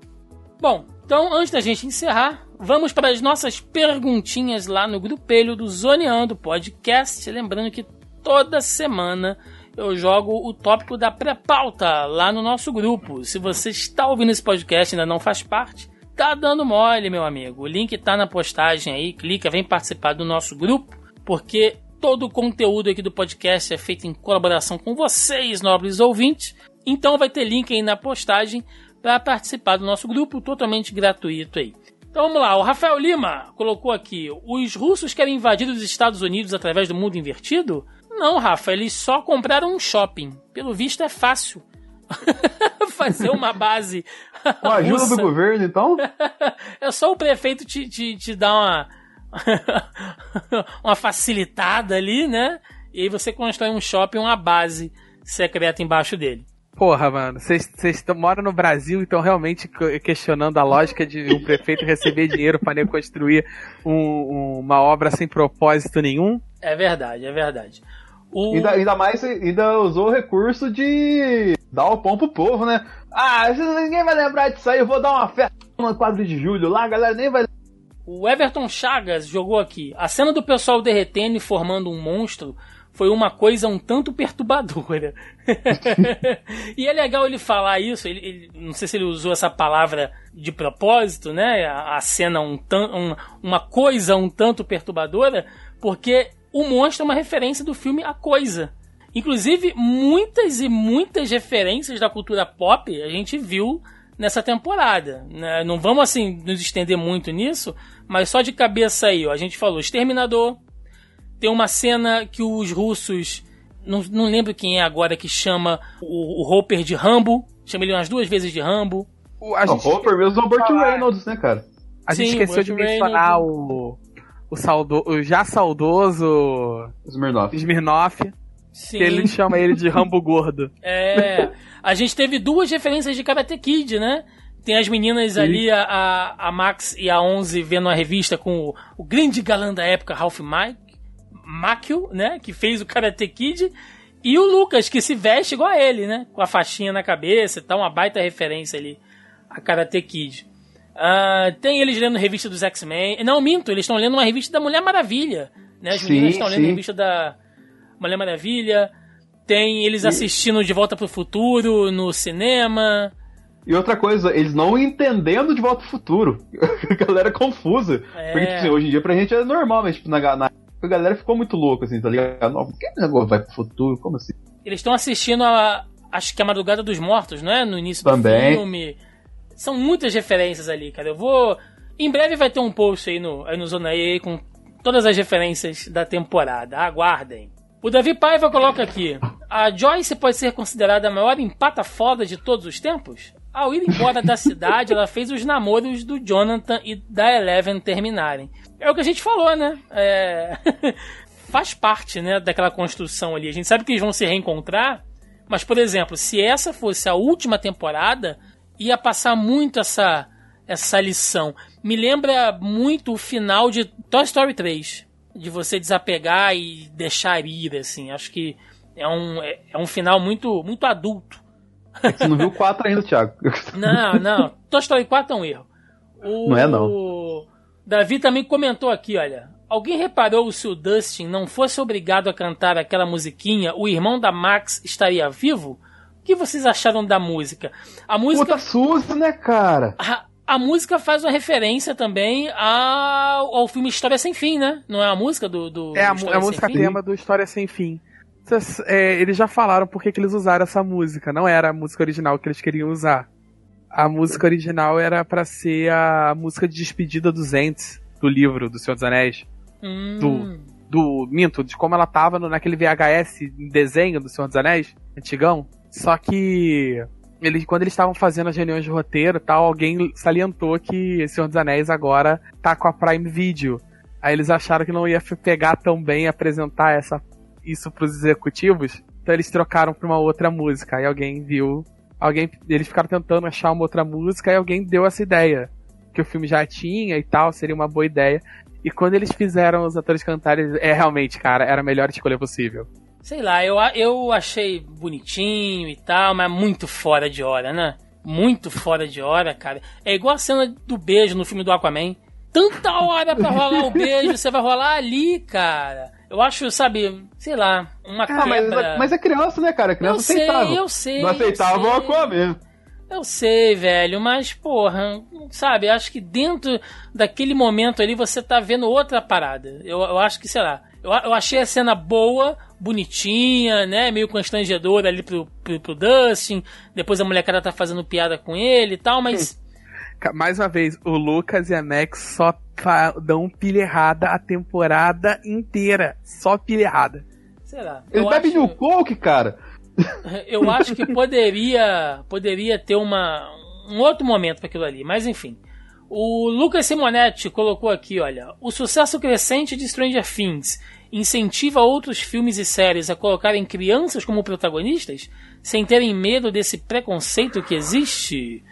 Bom, então, antes da gente encerrar, vamos para as nossas perguntinhas lá no grupelho do Zoneando Podcast. Lembrando que toda semana eu jogo o tópico da pré-pauta lá no nosso grupo. Se você está ouvindo esse podcast e ainda não faz parte, tá dando mole, meu amigo. O link tá na postagem aí, clica, vem participar do nosso grupo, porque todo o conteúdo aqui do podcast é feito em colaboração com vocês, nobres ouvintes. Então vai ter link aí na postagem para participar do nosso grupo totalmente gratuito aí. Então vamos lá, o Rafael Lima colocou aqui: os russos querem invadir os Estados Unidos através do mundo invertido? Não, Rafa, eles só compraram um shopping. Pelo visto é fácil. Fazer uma base. Com a ajuda do governo, então? é só o prefeito te, te, te dar uma. uma facilitada ali, né? E aí você constrói um shopping, uma base secreta embaixo dele. Porra, mano, vocês moram no Brasil e estão realmente questionando a lógica de um prefeito receber dinheiro para construir um, uma obra sem propósito nenhum? É verdade, é verdade. O... Ainda, ainda mais, ainda usou o recurso de dar o pão pro povo, né? Ah, ninguém vai lembrar disso aí, eu vou dar uma festa no 4 de julho lá, a galera nem vai o Everton Chagas jogou aqui. A cena do pessoal derretendo e formando um monstro foi uma coisa um tanto perturbadora. e é legal ele falar isso, ele, ele, não sei se ele usou essa palavra de propósito, né? A, a cena um, um, uma coisa um tanto perturbadora, porque o monstro é uma referência do filme A Coisa. Inclusive, muitas e muitas referências da cultura pop a gente viu nessa temporada. Né? Não vamos assim nos estender muito nisso, mas só de cabeça aí, ó, a gente falou Exterminador, tem uma cena que os russos. Não, não lembro quem é agora que chama o, o Hopper de Rambo. Chama ele umas duas vezes de Rambo. O, a gente... o Hopper mesmo é o Burt Reynolds, né, cara? A gente Sim, esqueceu de mencionar o, o, saudo, o já saudoso Smirnoff. Smirnoff Sim. Que ele chama ele de Rambo Gordo. É. A gente teve duas referências de Karate Kid, né? Tem as meninas Sim. ali, a, a Max e a Onze, vendo a revista com o, o grande galã da época, Ralph Mike. Makio, né? Que fez o Karate Kid. E o Lucas, que se veste igual a ele, né? Com a faixinha na cabeça e tal, uma baita referência ali a Karate Kid. Uh, tem eles lendo revista dos X-Men. Não, minto, eles estão lendo uma revista da Mulher Maravilha. Né? As sim, meninas estão lendo a revista da Mulher Maravilha. Tem eles assistindo De Volta pro Futuro no cinema. E outra coisa, eles não entendendo De Volta pro Futuro. a galera é confusa. É. Porque, tipo, assim, hoje em dia pra gente é normal, mas tipo, na, na a galera ficou muito louca, assim, tá ligado? Não, que negócio vai pro futuro? Como assim? Eles estão assistindo a, acho que é a Madrugada dos Mortos, não é? No início Também. do filme. São muitas referências ali, cara. Eu vou. Em breve vai ter um post aí no, aí no Zona E com todas as referências da temporada. Aguardem. O Davi Paiva coloca aqui: A Joyce pode ser considerada a maior empata foda de todos os tempos? Ao ir embora da cidade, ela fez os namoros do Jonathan e da Eleven terminarem. É o que a gente falou, né? É... Faz parte, né, daquela construção ali. A gente sabe que eles vão se reencontrar, mas, por exemplo, se essa fosse a última temporada, ia passar muito essa, essa lição. Me lembra muito o final de Toy Story 3. De você desapegar e deixar ir, assim. Acho que é um, é, é um final muito, muito adulto. Você não viu o 4 ainda, Thiago. Não, não. Toy Story 4 é um erro. O Não é, não. o Davi também comentou aqui, olha. Alguém reparou se o Dustin não fosse obrigado a cantar aquela musiquinha, o irmão da Max estaria vivo? O que vocês acharam da música? A música, Puta susto, né, cara? a, a música faz uma referência também ao, ao filme História Sem Fim, né? Não é a música do, do É a, História a Sem música Fim? tema do História Sem Fim. Vocês, é, eles já falaram por que eles usaram essa música. Não era a música original que eles queriam usar. A música original era pra ser a música de despedida dos Ents, do livro do Senhor dos Anéis. Hum, Do Minto, de como ela tava no- naquele VHS em desenho do Senhor dos Anéis, antigão. Só que eles, quando eles estavam fazendo as reuniões de roteiro tal, alguém salientou que Senhor dos Anéis agora tá com a Prime Video. Aí eles acharam que não ia pegar tão bem apresentar essa, isso pros executivos. Então eles trocaram pra uma outra música. Aí alguém viu. Alguém, eles ficaram tentando achar uma outra música e alguém deu essa ideia. Que o filme já tinha e tal, seria uma boa ideia. E quando eles fizeram os atores cantarem, é realmente, cara, era a melhor escolha possível. sei lá, eu, eu achei bonitinho e tal, mas muito fora de hora, né? Muito fora de hora, cara. É igual a cena do beijo no filme do Aquaman. Tanta hora pra rolar o beijo, você vai rolar ali, cara. Eu acho, sabe, sei lá, uma Ah, mas, quebra. mas é criança, né, cara? Criança eu sei, aceitava. eu sei. Não eu aceitava o sei. Aquaman. Eu sei, velho, mas porra, sabe, acho que dentro daquele momento ali você tá vendo outra parada. Eu, eu acho que, sei lá, eu, eu achei a cena boa, bonitinha, né, meio constrangedora ali pro, pro, pro Dustin, depois a molecada tá fazendo piada com ele e tal, mas Mais uma vez, o Lucas e a Max só dão pilha errada a temporada inteira. Só pilha errada. Ele eu bebe acho- New Coke, cara. eu acho que poderia poderia ter uma, um outro momento para aquilo ali, mas enfim. O Lucas Simonetti colocou aqui, olha, o sucesso crescente de Stranger Things incentiva outros filmes e séries a colocarem crianças como protagonistas, sem terem medo desse preconceito que existe.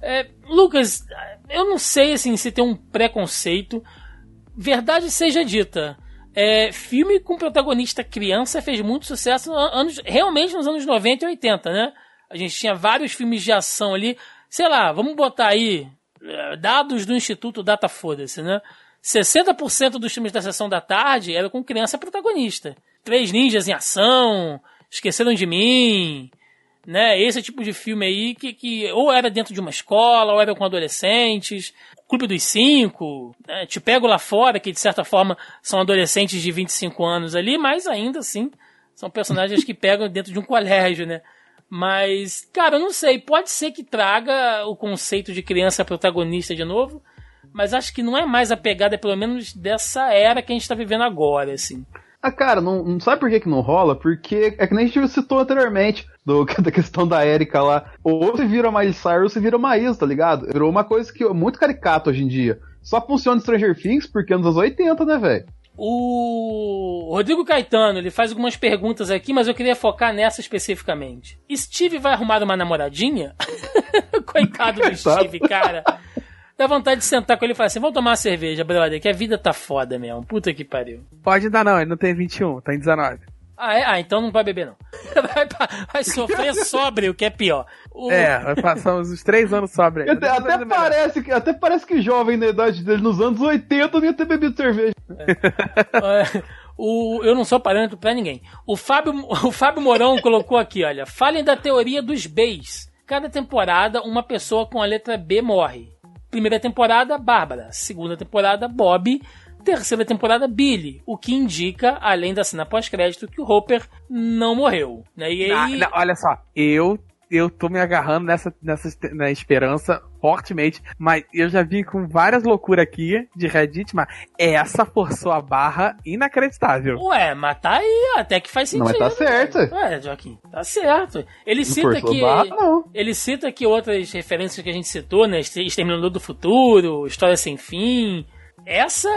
É, Lucas, eu não sei assim se tem um preconceito. Verdade seja dita, é, filme com protagonista criança fez muito sucesso no anos, realmente nos anos 90 e 80, né? A gente tinha vários filmes de ação ali. Sei lá, vamos botar aí é, dados do Instituto Data Foda-se, né? 60% dos filmes da sessão da tarde eram com criança protagonista. Três ninjas em ação, Esqueceram de Mim, né? Esse tipo de filme aí que, que ou era dentro de uma escola, ou era com adolescentes. Clube dos Cinco, né? Te Pego Lá Fora, que de certa forma são adolescentes de 25 anos ali, mas ainda assim são personagens que pegam dentro de um colégio, né? Mas, cara, eu não sei. Pode ser que traga o conceito de criança protagonista de novo, mas acho que não é mais a pegada, pelo menos, dessa era que a gente tá vivendo agora, assim. Ah, cara, não, não sabe por que, que não rola? Porque é que nem a gente citou anteriormente, do, da questão da Erika lá. Ou você vira Miley Cyrus ou você vira Maísa, tá ligado? Virou uma coisa que é muito caricato hoje em dia. Só funciona Stranger Things porque é nos anos 80, né, velho? O Rodrigo Caetano, ele faz algumas perguntas aqui, mas eu queria focar nessa especificamente. Steve vai arrumar uma namoradinha? Coitado do Coitado. Steve, cara. Dá vontade de sentar com ele e falar assim: vamos tomar uma cerveja, brother, que a vida tá foda mesmo. Puta que pariu. Pode dar não, ele não tem 21, tá em 19. Ah, é? Ah, então não vai beber, não. Vai, vai sofrer sóbrio, que é pior. O- É, passamos os três anos sobre aí. Até, até parece que, até parece que jovem na idade dele, nos anos 80, não ia ter bebido cerveja. É, o, eu não sou parâmetro pra ninguém. O Fábio, o Fábio Mourão colocou aqui, olha. Falem da teoria dos Bs. Cada temporada, uma pessoa com a letra B morre. Primeira temporada, Bárbara. Segunda temporada, Bob. Terceira temporada Billy, o que indica, além da cena pós-crédito, que o Hopper não morreu. Né? E aí... Não, não, olha só, eu eu tô me agarrando nessa, nessa na esperança fortemente, mas eu já vi com várias loucuras aqui de Reddit, mas essa forçou a barra inacreditável. Ué, mas tá aí, até que faz sentido. Não, mas tá certo. Ué, Joaquim, tá certo. Ele cita que. Barra. Ele cita que outras referências que a gente citou, né? Exterminador do Futuro, História Sem Fim. Essa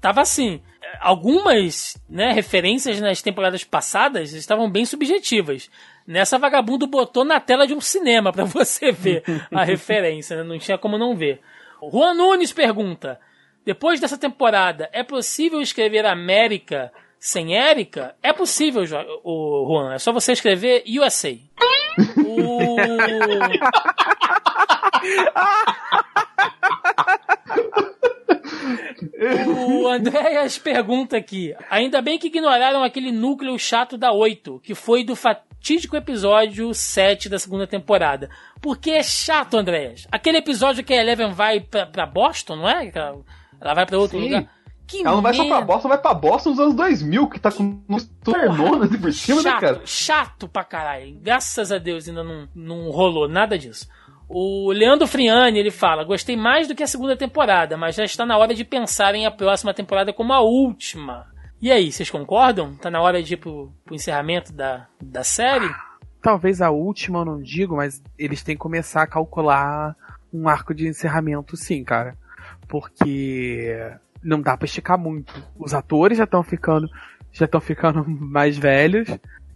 tava assim. Algumas né, referências nas temporadas passadas estavam bem subjetivas. Nessa vagabundo botou na tela de um cinema para você ver a referência, né? não tinha como não ver. Juan Nunes pergunta: depois dessa temporada, é possível escrever América sem Érica? É possível, o Juan. É só você escrever USA. o... O Andréas pergunta aqui: ainda bem que ignoraram aquele núcleo chato da 8, que foi do fatídico episódio 7 da segunda temporada. Porque é chato, Andréas. Aquele episódio que a Eleven vai pra, pra Boston, não é? Ela vai pra outro Sim. lugar. Que Ela não vai só pra merda. Boston, vai pra Boston nos anos 2000, que tá com uns tornonas por cima, chato, né, cara? Chato pra caralho. Graças a Deus ainda não, não rolou nada disso. O Leandro Friani, ele fala, gostei mais do que a segunda temporada, mas já está na hora de pensar em a próxima temporada como a última. E aí, vocês concordam? Tá na hora de ir pro, pro encerramento da, da série? Talvez a última eu não digo, mas eles têm que começar a calcular um arco de encerramento, sim, cara. Porque não dá pra esticar muito. Os atores já estão ficando já estão ficando mais velhos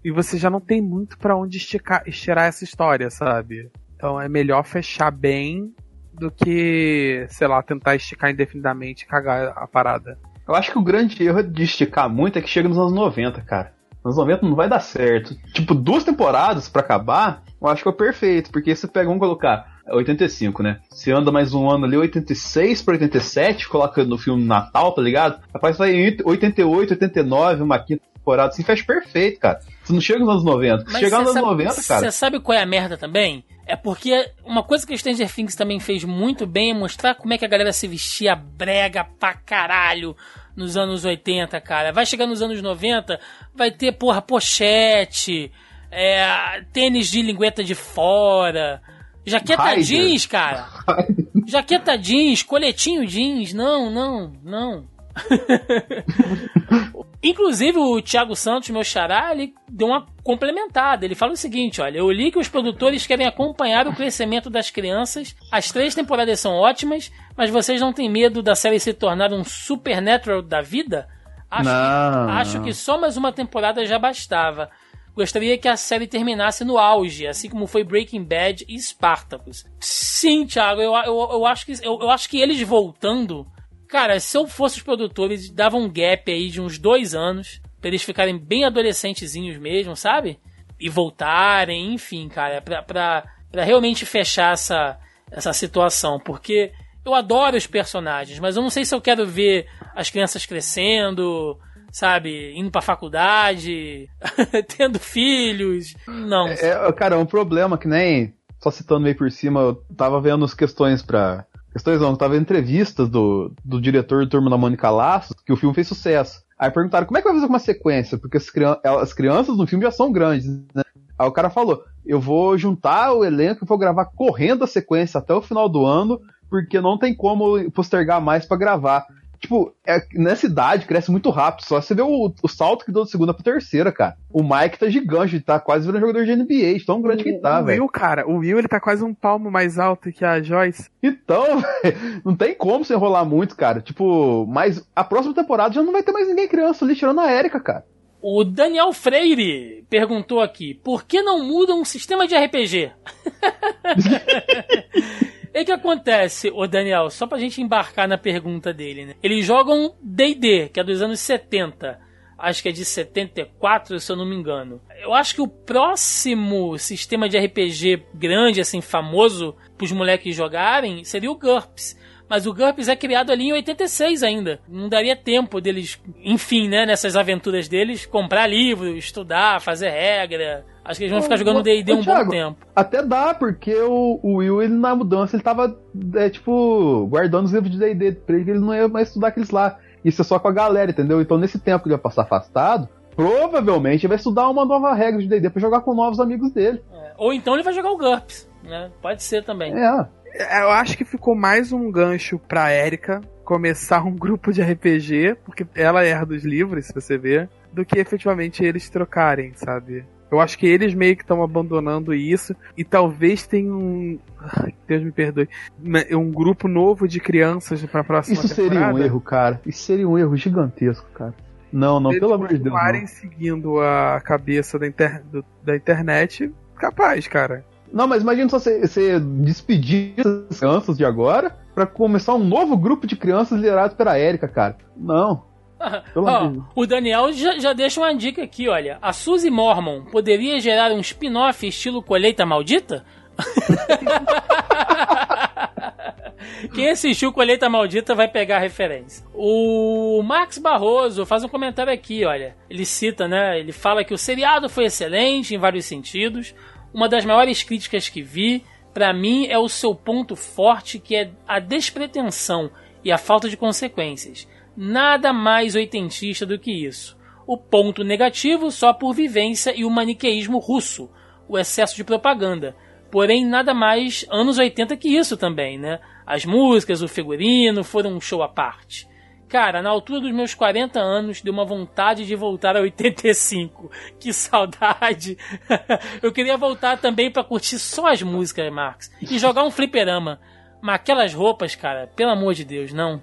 e você já não tem muito pra onde esticar, estirar essa história, sabe? Então é melhor fechar bem do que, sei lá, tentar esticar indefinidamente e cagar a parada. Eu acho que o grande erro de esticar muito é que chega nos anos 90, cara. Nos 90 não vai dar certo. Tipo, duas temporadas pra acabar, eu acho que é perfeito, porque você pega, vamos colocar, é 85, né? Você anda mais um ano ali, 86 pra 87, coloca no filme Natal, tá ligado? Rapaz, vai em 88, 89, uma quinta temporada, assim, fecha perfeito, cara. Você não chega nos anos 90. Se chegar nos anos sabe- 90, cara. Você sabe qual é a merda também? É porque uma coisa que o Stranger Things também fez muito bem é mostrar como é que a galera se vestia brega pra caralho nos anos 80, cara. Vai chegar nos anos 90, vai ter, porra, pochete, é, tênis de lingueta de fora, jaqueta jeans, cara. Jaqueta jeans, coletinho jeans, não, não, não. Inclusive, o Thiago Santos, meu xará, ele deu uma complementada. Ele fala o seguinte: olha, eu li que os produtores querem acompanhar o crescimento das crianças. As três temporadas são ótimas, mas vocês não têm medo da série se tornar um supernatural da vida? Acho, Não, que, acho não. que só mais uma temporada já bastava. Gostaria que a série terminasse no auge, assim como foi Breaking Bad e Spartacus. Sim, Thiago, eu, eu, eu acho que, eu, eu acho que eles voltando. Cara, se eu fosse os produtores, dava um gap aí de uns dois anos, pra eles ficarem bem adolescentezinhos mesmo, sabe? E voltarem, enfim, cara, pra, pra, pra realmente fechar essa, essa situação. Porque eu adoro os personagens, mas eu não sei se eu quero ver as crianças crescendo, sabe? Indo pra faculdade, tendo filhos. Não. É, cara, é um problema que nem. Só citando meio por cima, eu tava vendo as questões pra. Questões não, tava entrevistas do, do diretor do Turma da Mônica Laços, que o filme fez sucesso. Aí perguntaram como é que vai fazer uma sequência, porque as, crian as crianças no filme já são grandes, né? Aí o cara falou: eu vou juntar o elenco e vou gravar correndo a sequência até o final do ano, porque não tem como postergar mais pra gravar. Tipo, é, nessa idade cresce muito rápido. Só você vê o, o salto que deu de segunda pra terceira, cara. O Mike tá gigante, ele tá quase virando jogador de NBA, de tão grande que ele tá, o velho. Will, cara, o Will ele tá quase um palmo mais alto que a Joyce. Então, velho, não tem como você enrolar muito, cara. Tipo, mas a próxima temporada já não vai ter mais ninguém criança ali, tirando a Erika, cara. O Daniel Freire perguntou aqui: por que não mudam um sistema de RPG? E o que acontece, ô Daniel, só pra gente embarcar na pergunta dele, né? Eles jogam D&D, que é dos anos 70. Acho que é de 74, se eu não me engano. Eu acho que o próximo sistema de RPG grande, assim, famoso pros moleques jogarem, seria o GURPS. Mas o GURPS é criado ali em 86 ainda. Não daria tempo deles, enfim, né, nessas aventuras deles, comprar livro, estudar, fazer regra. Acho que eles vão ficar jogando D&D um bom Thiago, tempo. Até dá, porque o, o Will, ele na mudança, ele tava, é, tipo, guardando os livros de D&D pra ele, que ele não ia mais estudar aqueles lá. isso é só com a galera, entendeu? Então nesse tempo que ele vai passar afastado, provavelmente ele vai estudar uma nova regra de D&D pra jogar com novos amigos dele. É, Ou então ele vai jogar o GURPS, né? Pode ser também. É. Eu acho que ficou mais um gancho pra Erika começar um grupo de RPG, porque ela erra dos livros, se você ver, do que efetivamente eles trocarem, sabe? Eu acho que eles meio que estão abandonando isso e talvez tenha um. Ai, Deus me perdoe. né, Um grupo novo de crianças pra próxima Isso seria temporada. um erro, cara. Isso seria um erro gigantesco, cara. Não, não, Se pelo amor de Deus. continuarem Não. seguindo a cabeça da, inter- da internet, capaz, cara. Não, mas imagina só você, você despedir essas crianças de agora pra começar um novo grupo de crianças liderados pela Erika, cara. Não. Deus. o Daniel já, já deixa uma dica aqui, olha. A Suzy Mormon poderia gerar um spin-off estilo Colheita Maldita? Quem assistiu Colheita Maldita vai pegar a referência. O Max Barroso faz um comentário aqui, olha. Ele cita, né? Ele fala que o seriado foi excelente em vários sentidos. Uma das maiores críticas que vi, pra mim, é o seu ponto forte, que é a despretensão e a falta de consequências. Nada mais oitentista do que isso. O ponto negativo só por vivência e o maniqueísmo russo, o excesso de propaganda. Porém, nada mais anos 80 que isso também, né? As músicas, o figurino foram um show à parte. Cara, na altura dos meus 40 anos, deu uma vontade de voltar a 85. Que saudade! Eu queria voltar também pra curtir só as músicas, Marcos. E jogar um fliperama. Mas aquelas roupas, cara, pelo amor de Deus, não.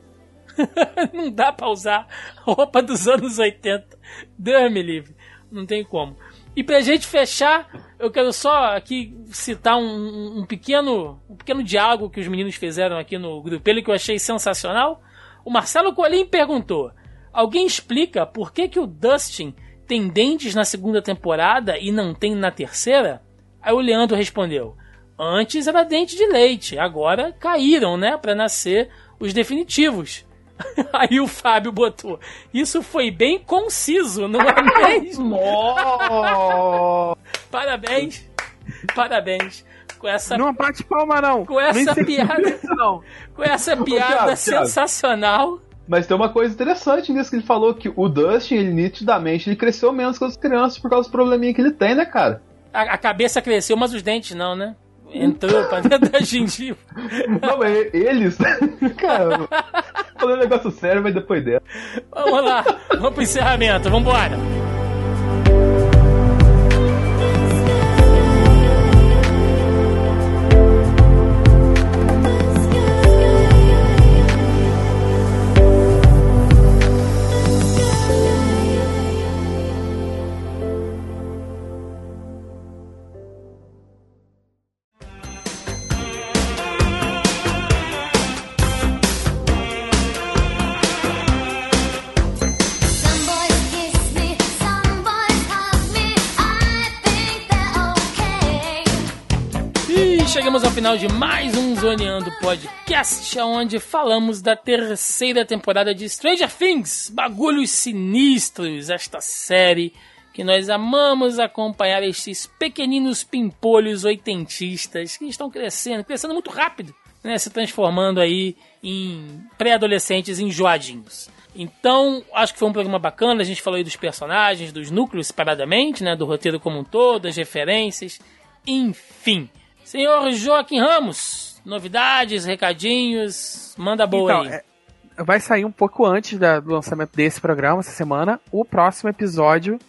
não dá pra usar roupa dos anos 80. Deus me livre. Não tem como. E pra gente fechar, eu quero só aqui citar um, um pequeno um pequeno diálogo que os meninos fizeram aqui no grupelho que eu achei sensacional. O Marcelo Colim perguntou: Alguém explica por que, que o Dustin tem dentes na segunda temporada e não tem na terceira? Aí o Leandro respondeu: Antes era dente de leite, agora caíram, né, para nascer os definitivos. Aí o Fábio botou: Isso foi bem conciso, não é mesmo? Parabéns, parabéns. Com essa, Não bate palma, não. com essa Nem piada, é isso, não. com essa piada Thiago, Thiago. sensacional. Mas tem uma coisa interessante nisso que ele falou, que o Dustin, ele nitidamente, ele cresceu menos que as crianças por causa dos probleminhas que ele tem, né, cara? A, a cabeça cresceu, mas os dentes não, né? Entrou pra dentro da gengiva. Não, mas eles... cara, falando um negócio sério, mas depois dela. Vamos lá, vamos pro encerramento, vambora. Chegamos ao final de mais um Zoneando Podcast, onde falamos da terceira temporada de Stranger Things, Bagulhos Sinistros, esta série que nós amamos acompanhar estes pequeninos pimpolhos oitentistas que estão crescendo, crescendo muito rápido, né, se transformando aí em pré-adolescentes enjoadinhos. Então, acho que foi um programa bacana, a gente falou aí dos personagens, dos núcleos separadamente, né, do roteiro como um todo, das referências, enfim. Senhor Joaquim Ramos, novidades, recadinhos, manda boa Então, aí. é- vai sair um pouco antes da- do lançamento desse programa, essa semana, o próximo episódio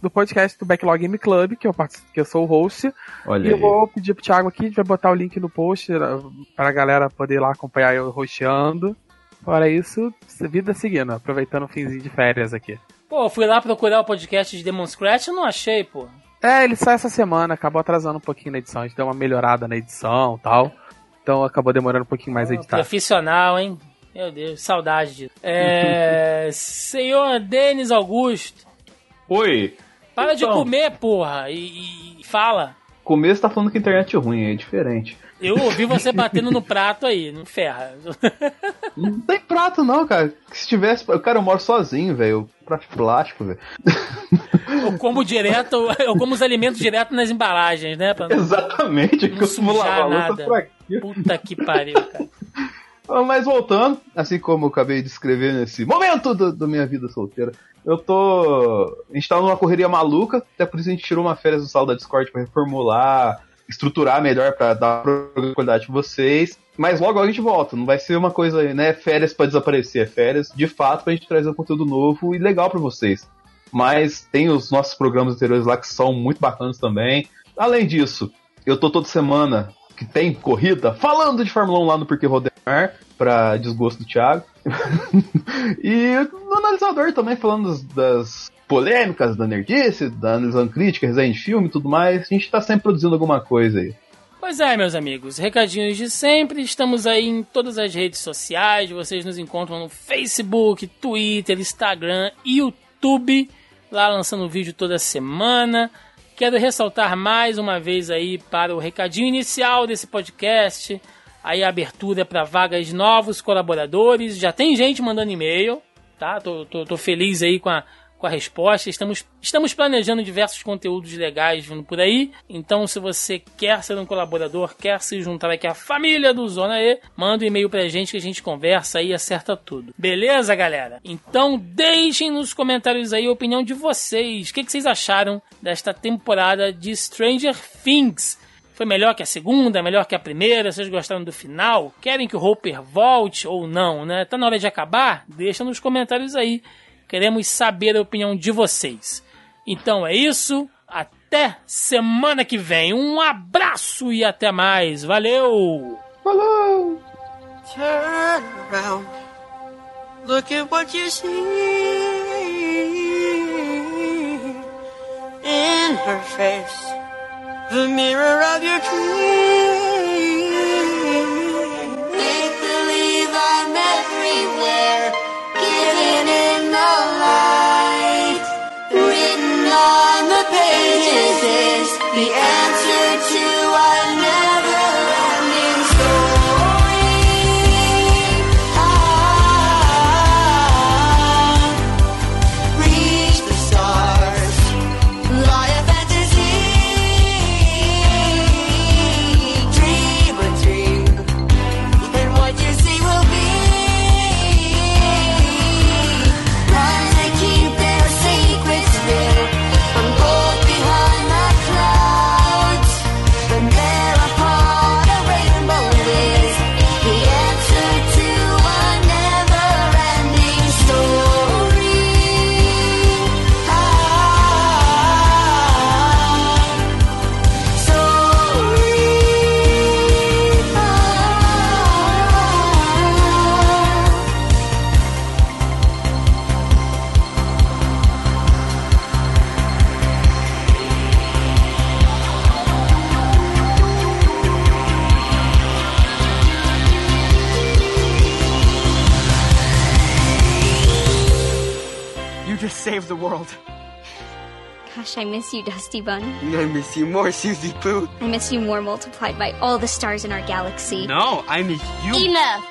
do podcast do Backlog Game Club, que eu, que eu sou o host. Olha E eu vou pedir pro Thiago aqui, a gente vai botar o link no post uh, pra galera poder ir lá acompanhar eu rosteando. Fora isso, vida seguindo, aproveitando o finzinho de férias aqui. Pô, eu fui lá procurar o podcast de Demon Scratch e não achei, pô. É, ele sai essa semana, acabou atrasando um pouquinho na edição, a gente deu uma melhorada na edição e tal. Então acabou demorando um pouquinho mais a editar. Profissional, hein? Meu Deus, saudade disso. É, senhor Denis Augusto, Oi. para de Então. comer, porra, e, e fala. Começo tá falando que a internet é ruim, é diferente. Eu ouvi você batendo no prato aí, não ferra. Não tem prato não, cara. Se tivesse... Cara, eu moro sozinho, velho. Prato de plástico, velho. Eu como direto, eu como os alimentos direto nas embalagens, né? Não Exatamente. Não que eu costumo sujar nada. Puta que pariu, cara. Ah, Mas voltando, assim como eu acabei de escrever nesse momento da minha vida solteira, eu tô. A gente tá numa correria maluca, até por isso a gente tirou uma férias do sala da Discord pra reformular, estruturar melhor pra dar qualidade pra vocês. Mas logo a gente volta, não vai ser uma coisa, né, férias pra desaparecer, é férias de fato pra gente trazer um conteúdo novo e legal pra vocês. Mas tem os nossos programas anteriores lá que são muito bacanas também. Além disso, eu tô toda semana que tem corrida falando de Fórmula 1 lá no Porquê Rodemar, pra desgosto do Thiago. e no analisador também falando das polêmicas da nerdice, da analisando crítica, resenha de filme e tudo mais. A gente tá sempre produzindo alguma coisa aí. Pois é, meus amigos, recadinhos de sempre. Estamos aí em todas as redes sociais. Vocês nos encontram no Facebook, Twitter, Instagram, YouTube, lá lançando vídeo toda semana. Quero ressaltar mais uma vez aí para o recadinho inicial desse podcast. Aí a abertura para vagas de novos colaboradores. Já tem gente mandando e-mail, tá? Tô, tô, tô feliz aí com a, com a resposta. Estamos, estamos planejando diversos conteúdos legais vindo por aí. Então, se você quer ser um colaborador, quer se juntar aqui à família do Zona E, manda um e-mail pra gente que a gente conversa e acerta tudo. Beleza, galera? Então, deixem nos comentários aí a opinião de vocês. O que, que vocês acharam desta temporada de Stranger Things? Foi melhor que a segunda, melhor que a primeira? Vocês gostaram do final? Querem que o Hopper volte ou não, né? Tá na hora de acabar? Deixa nos comentários aí. Queremos saber a opinião de vocês. Então é isso. Até semana que vem. Um abraço e até mais. Valeu! Falou! Turn around. Look at what you see in her face. The mirror of your dreams. is the answer? You just saved the world. Gosh, I miss you, Dusty Bun. I miss you more, Susie Pooh. I miss you more multiplied by all the stars in our galaxy. No, I miss you. Enough.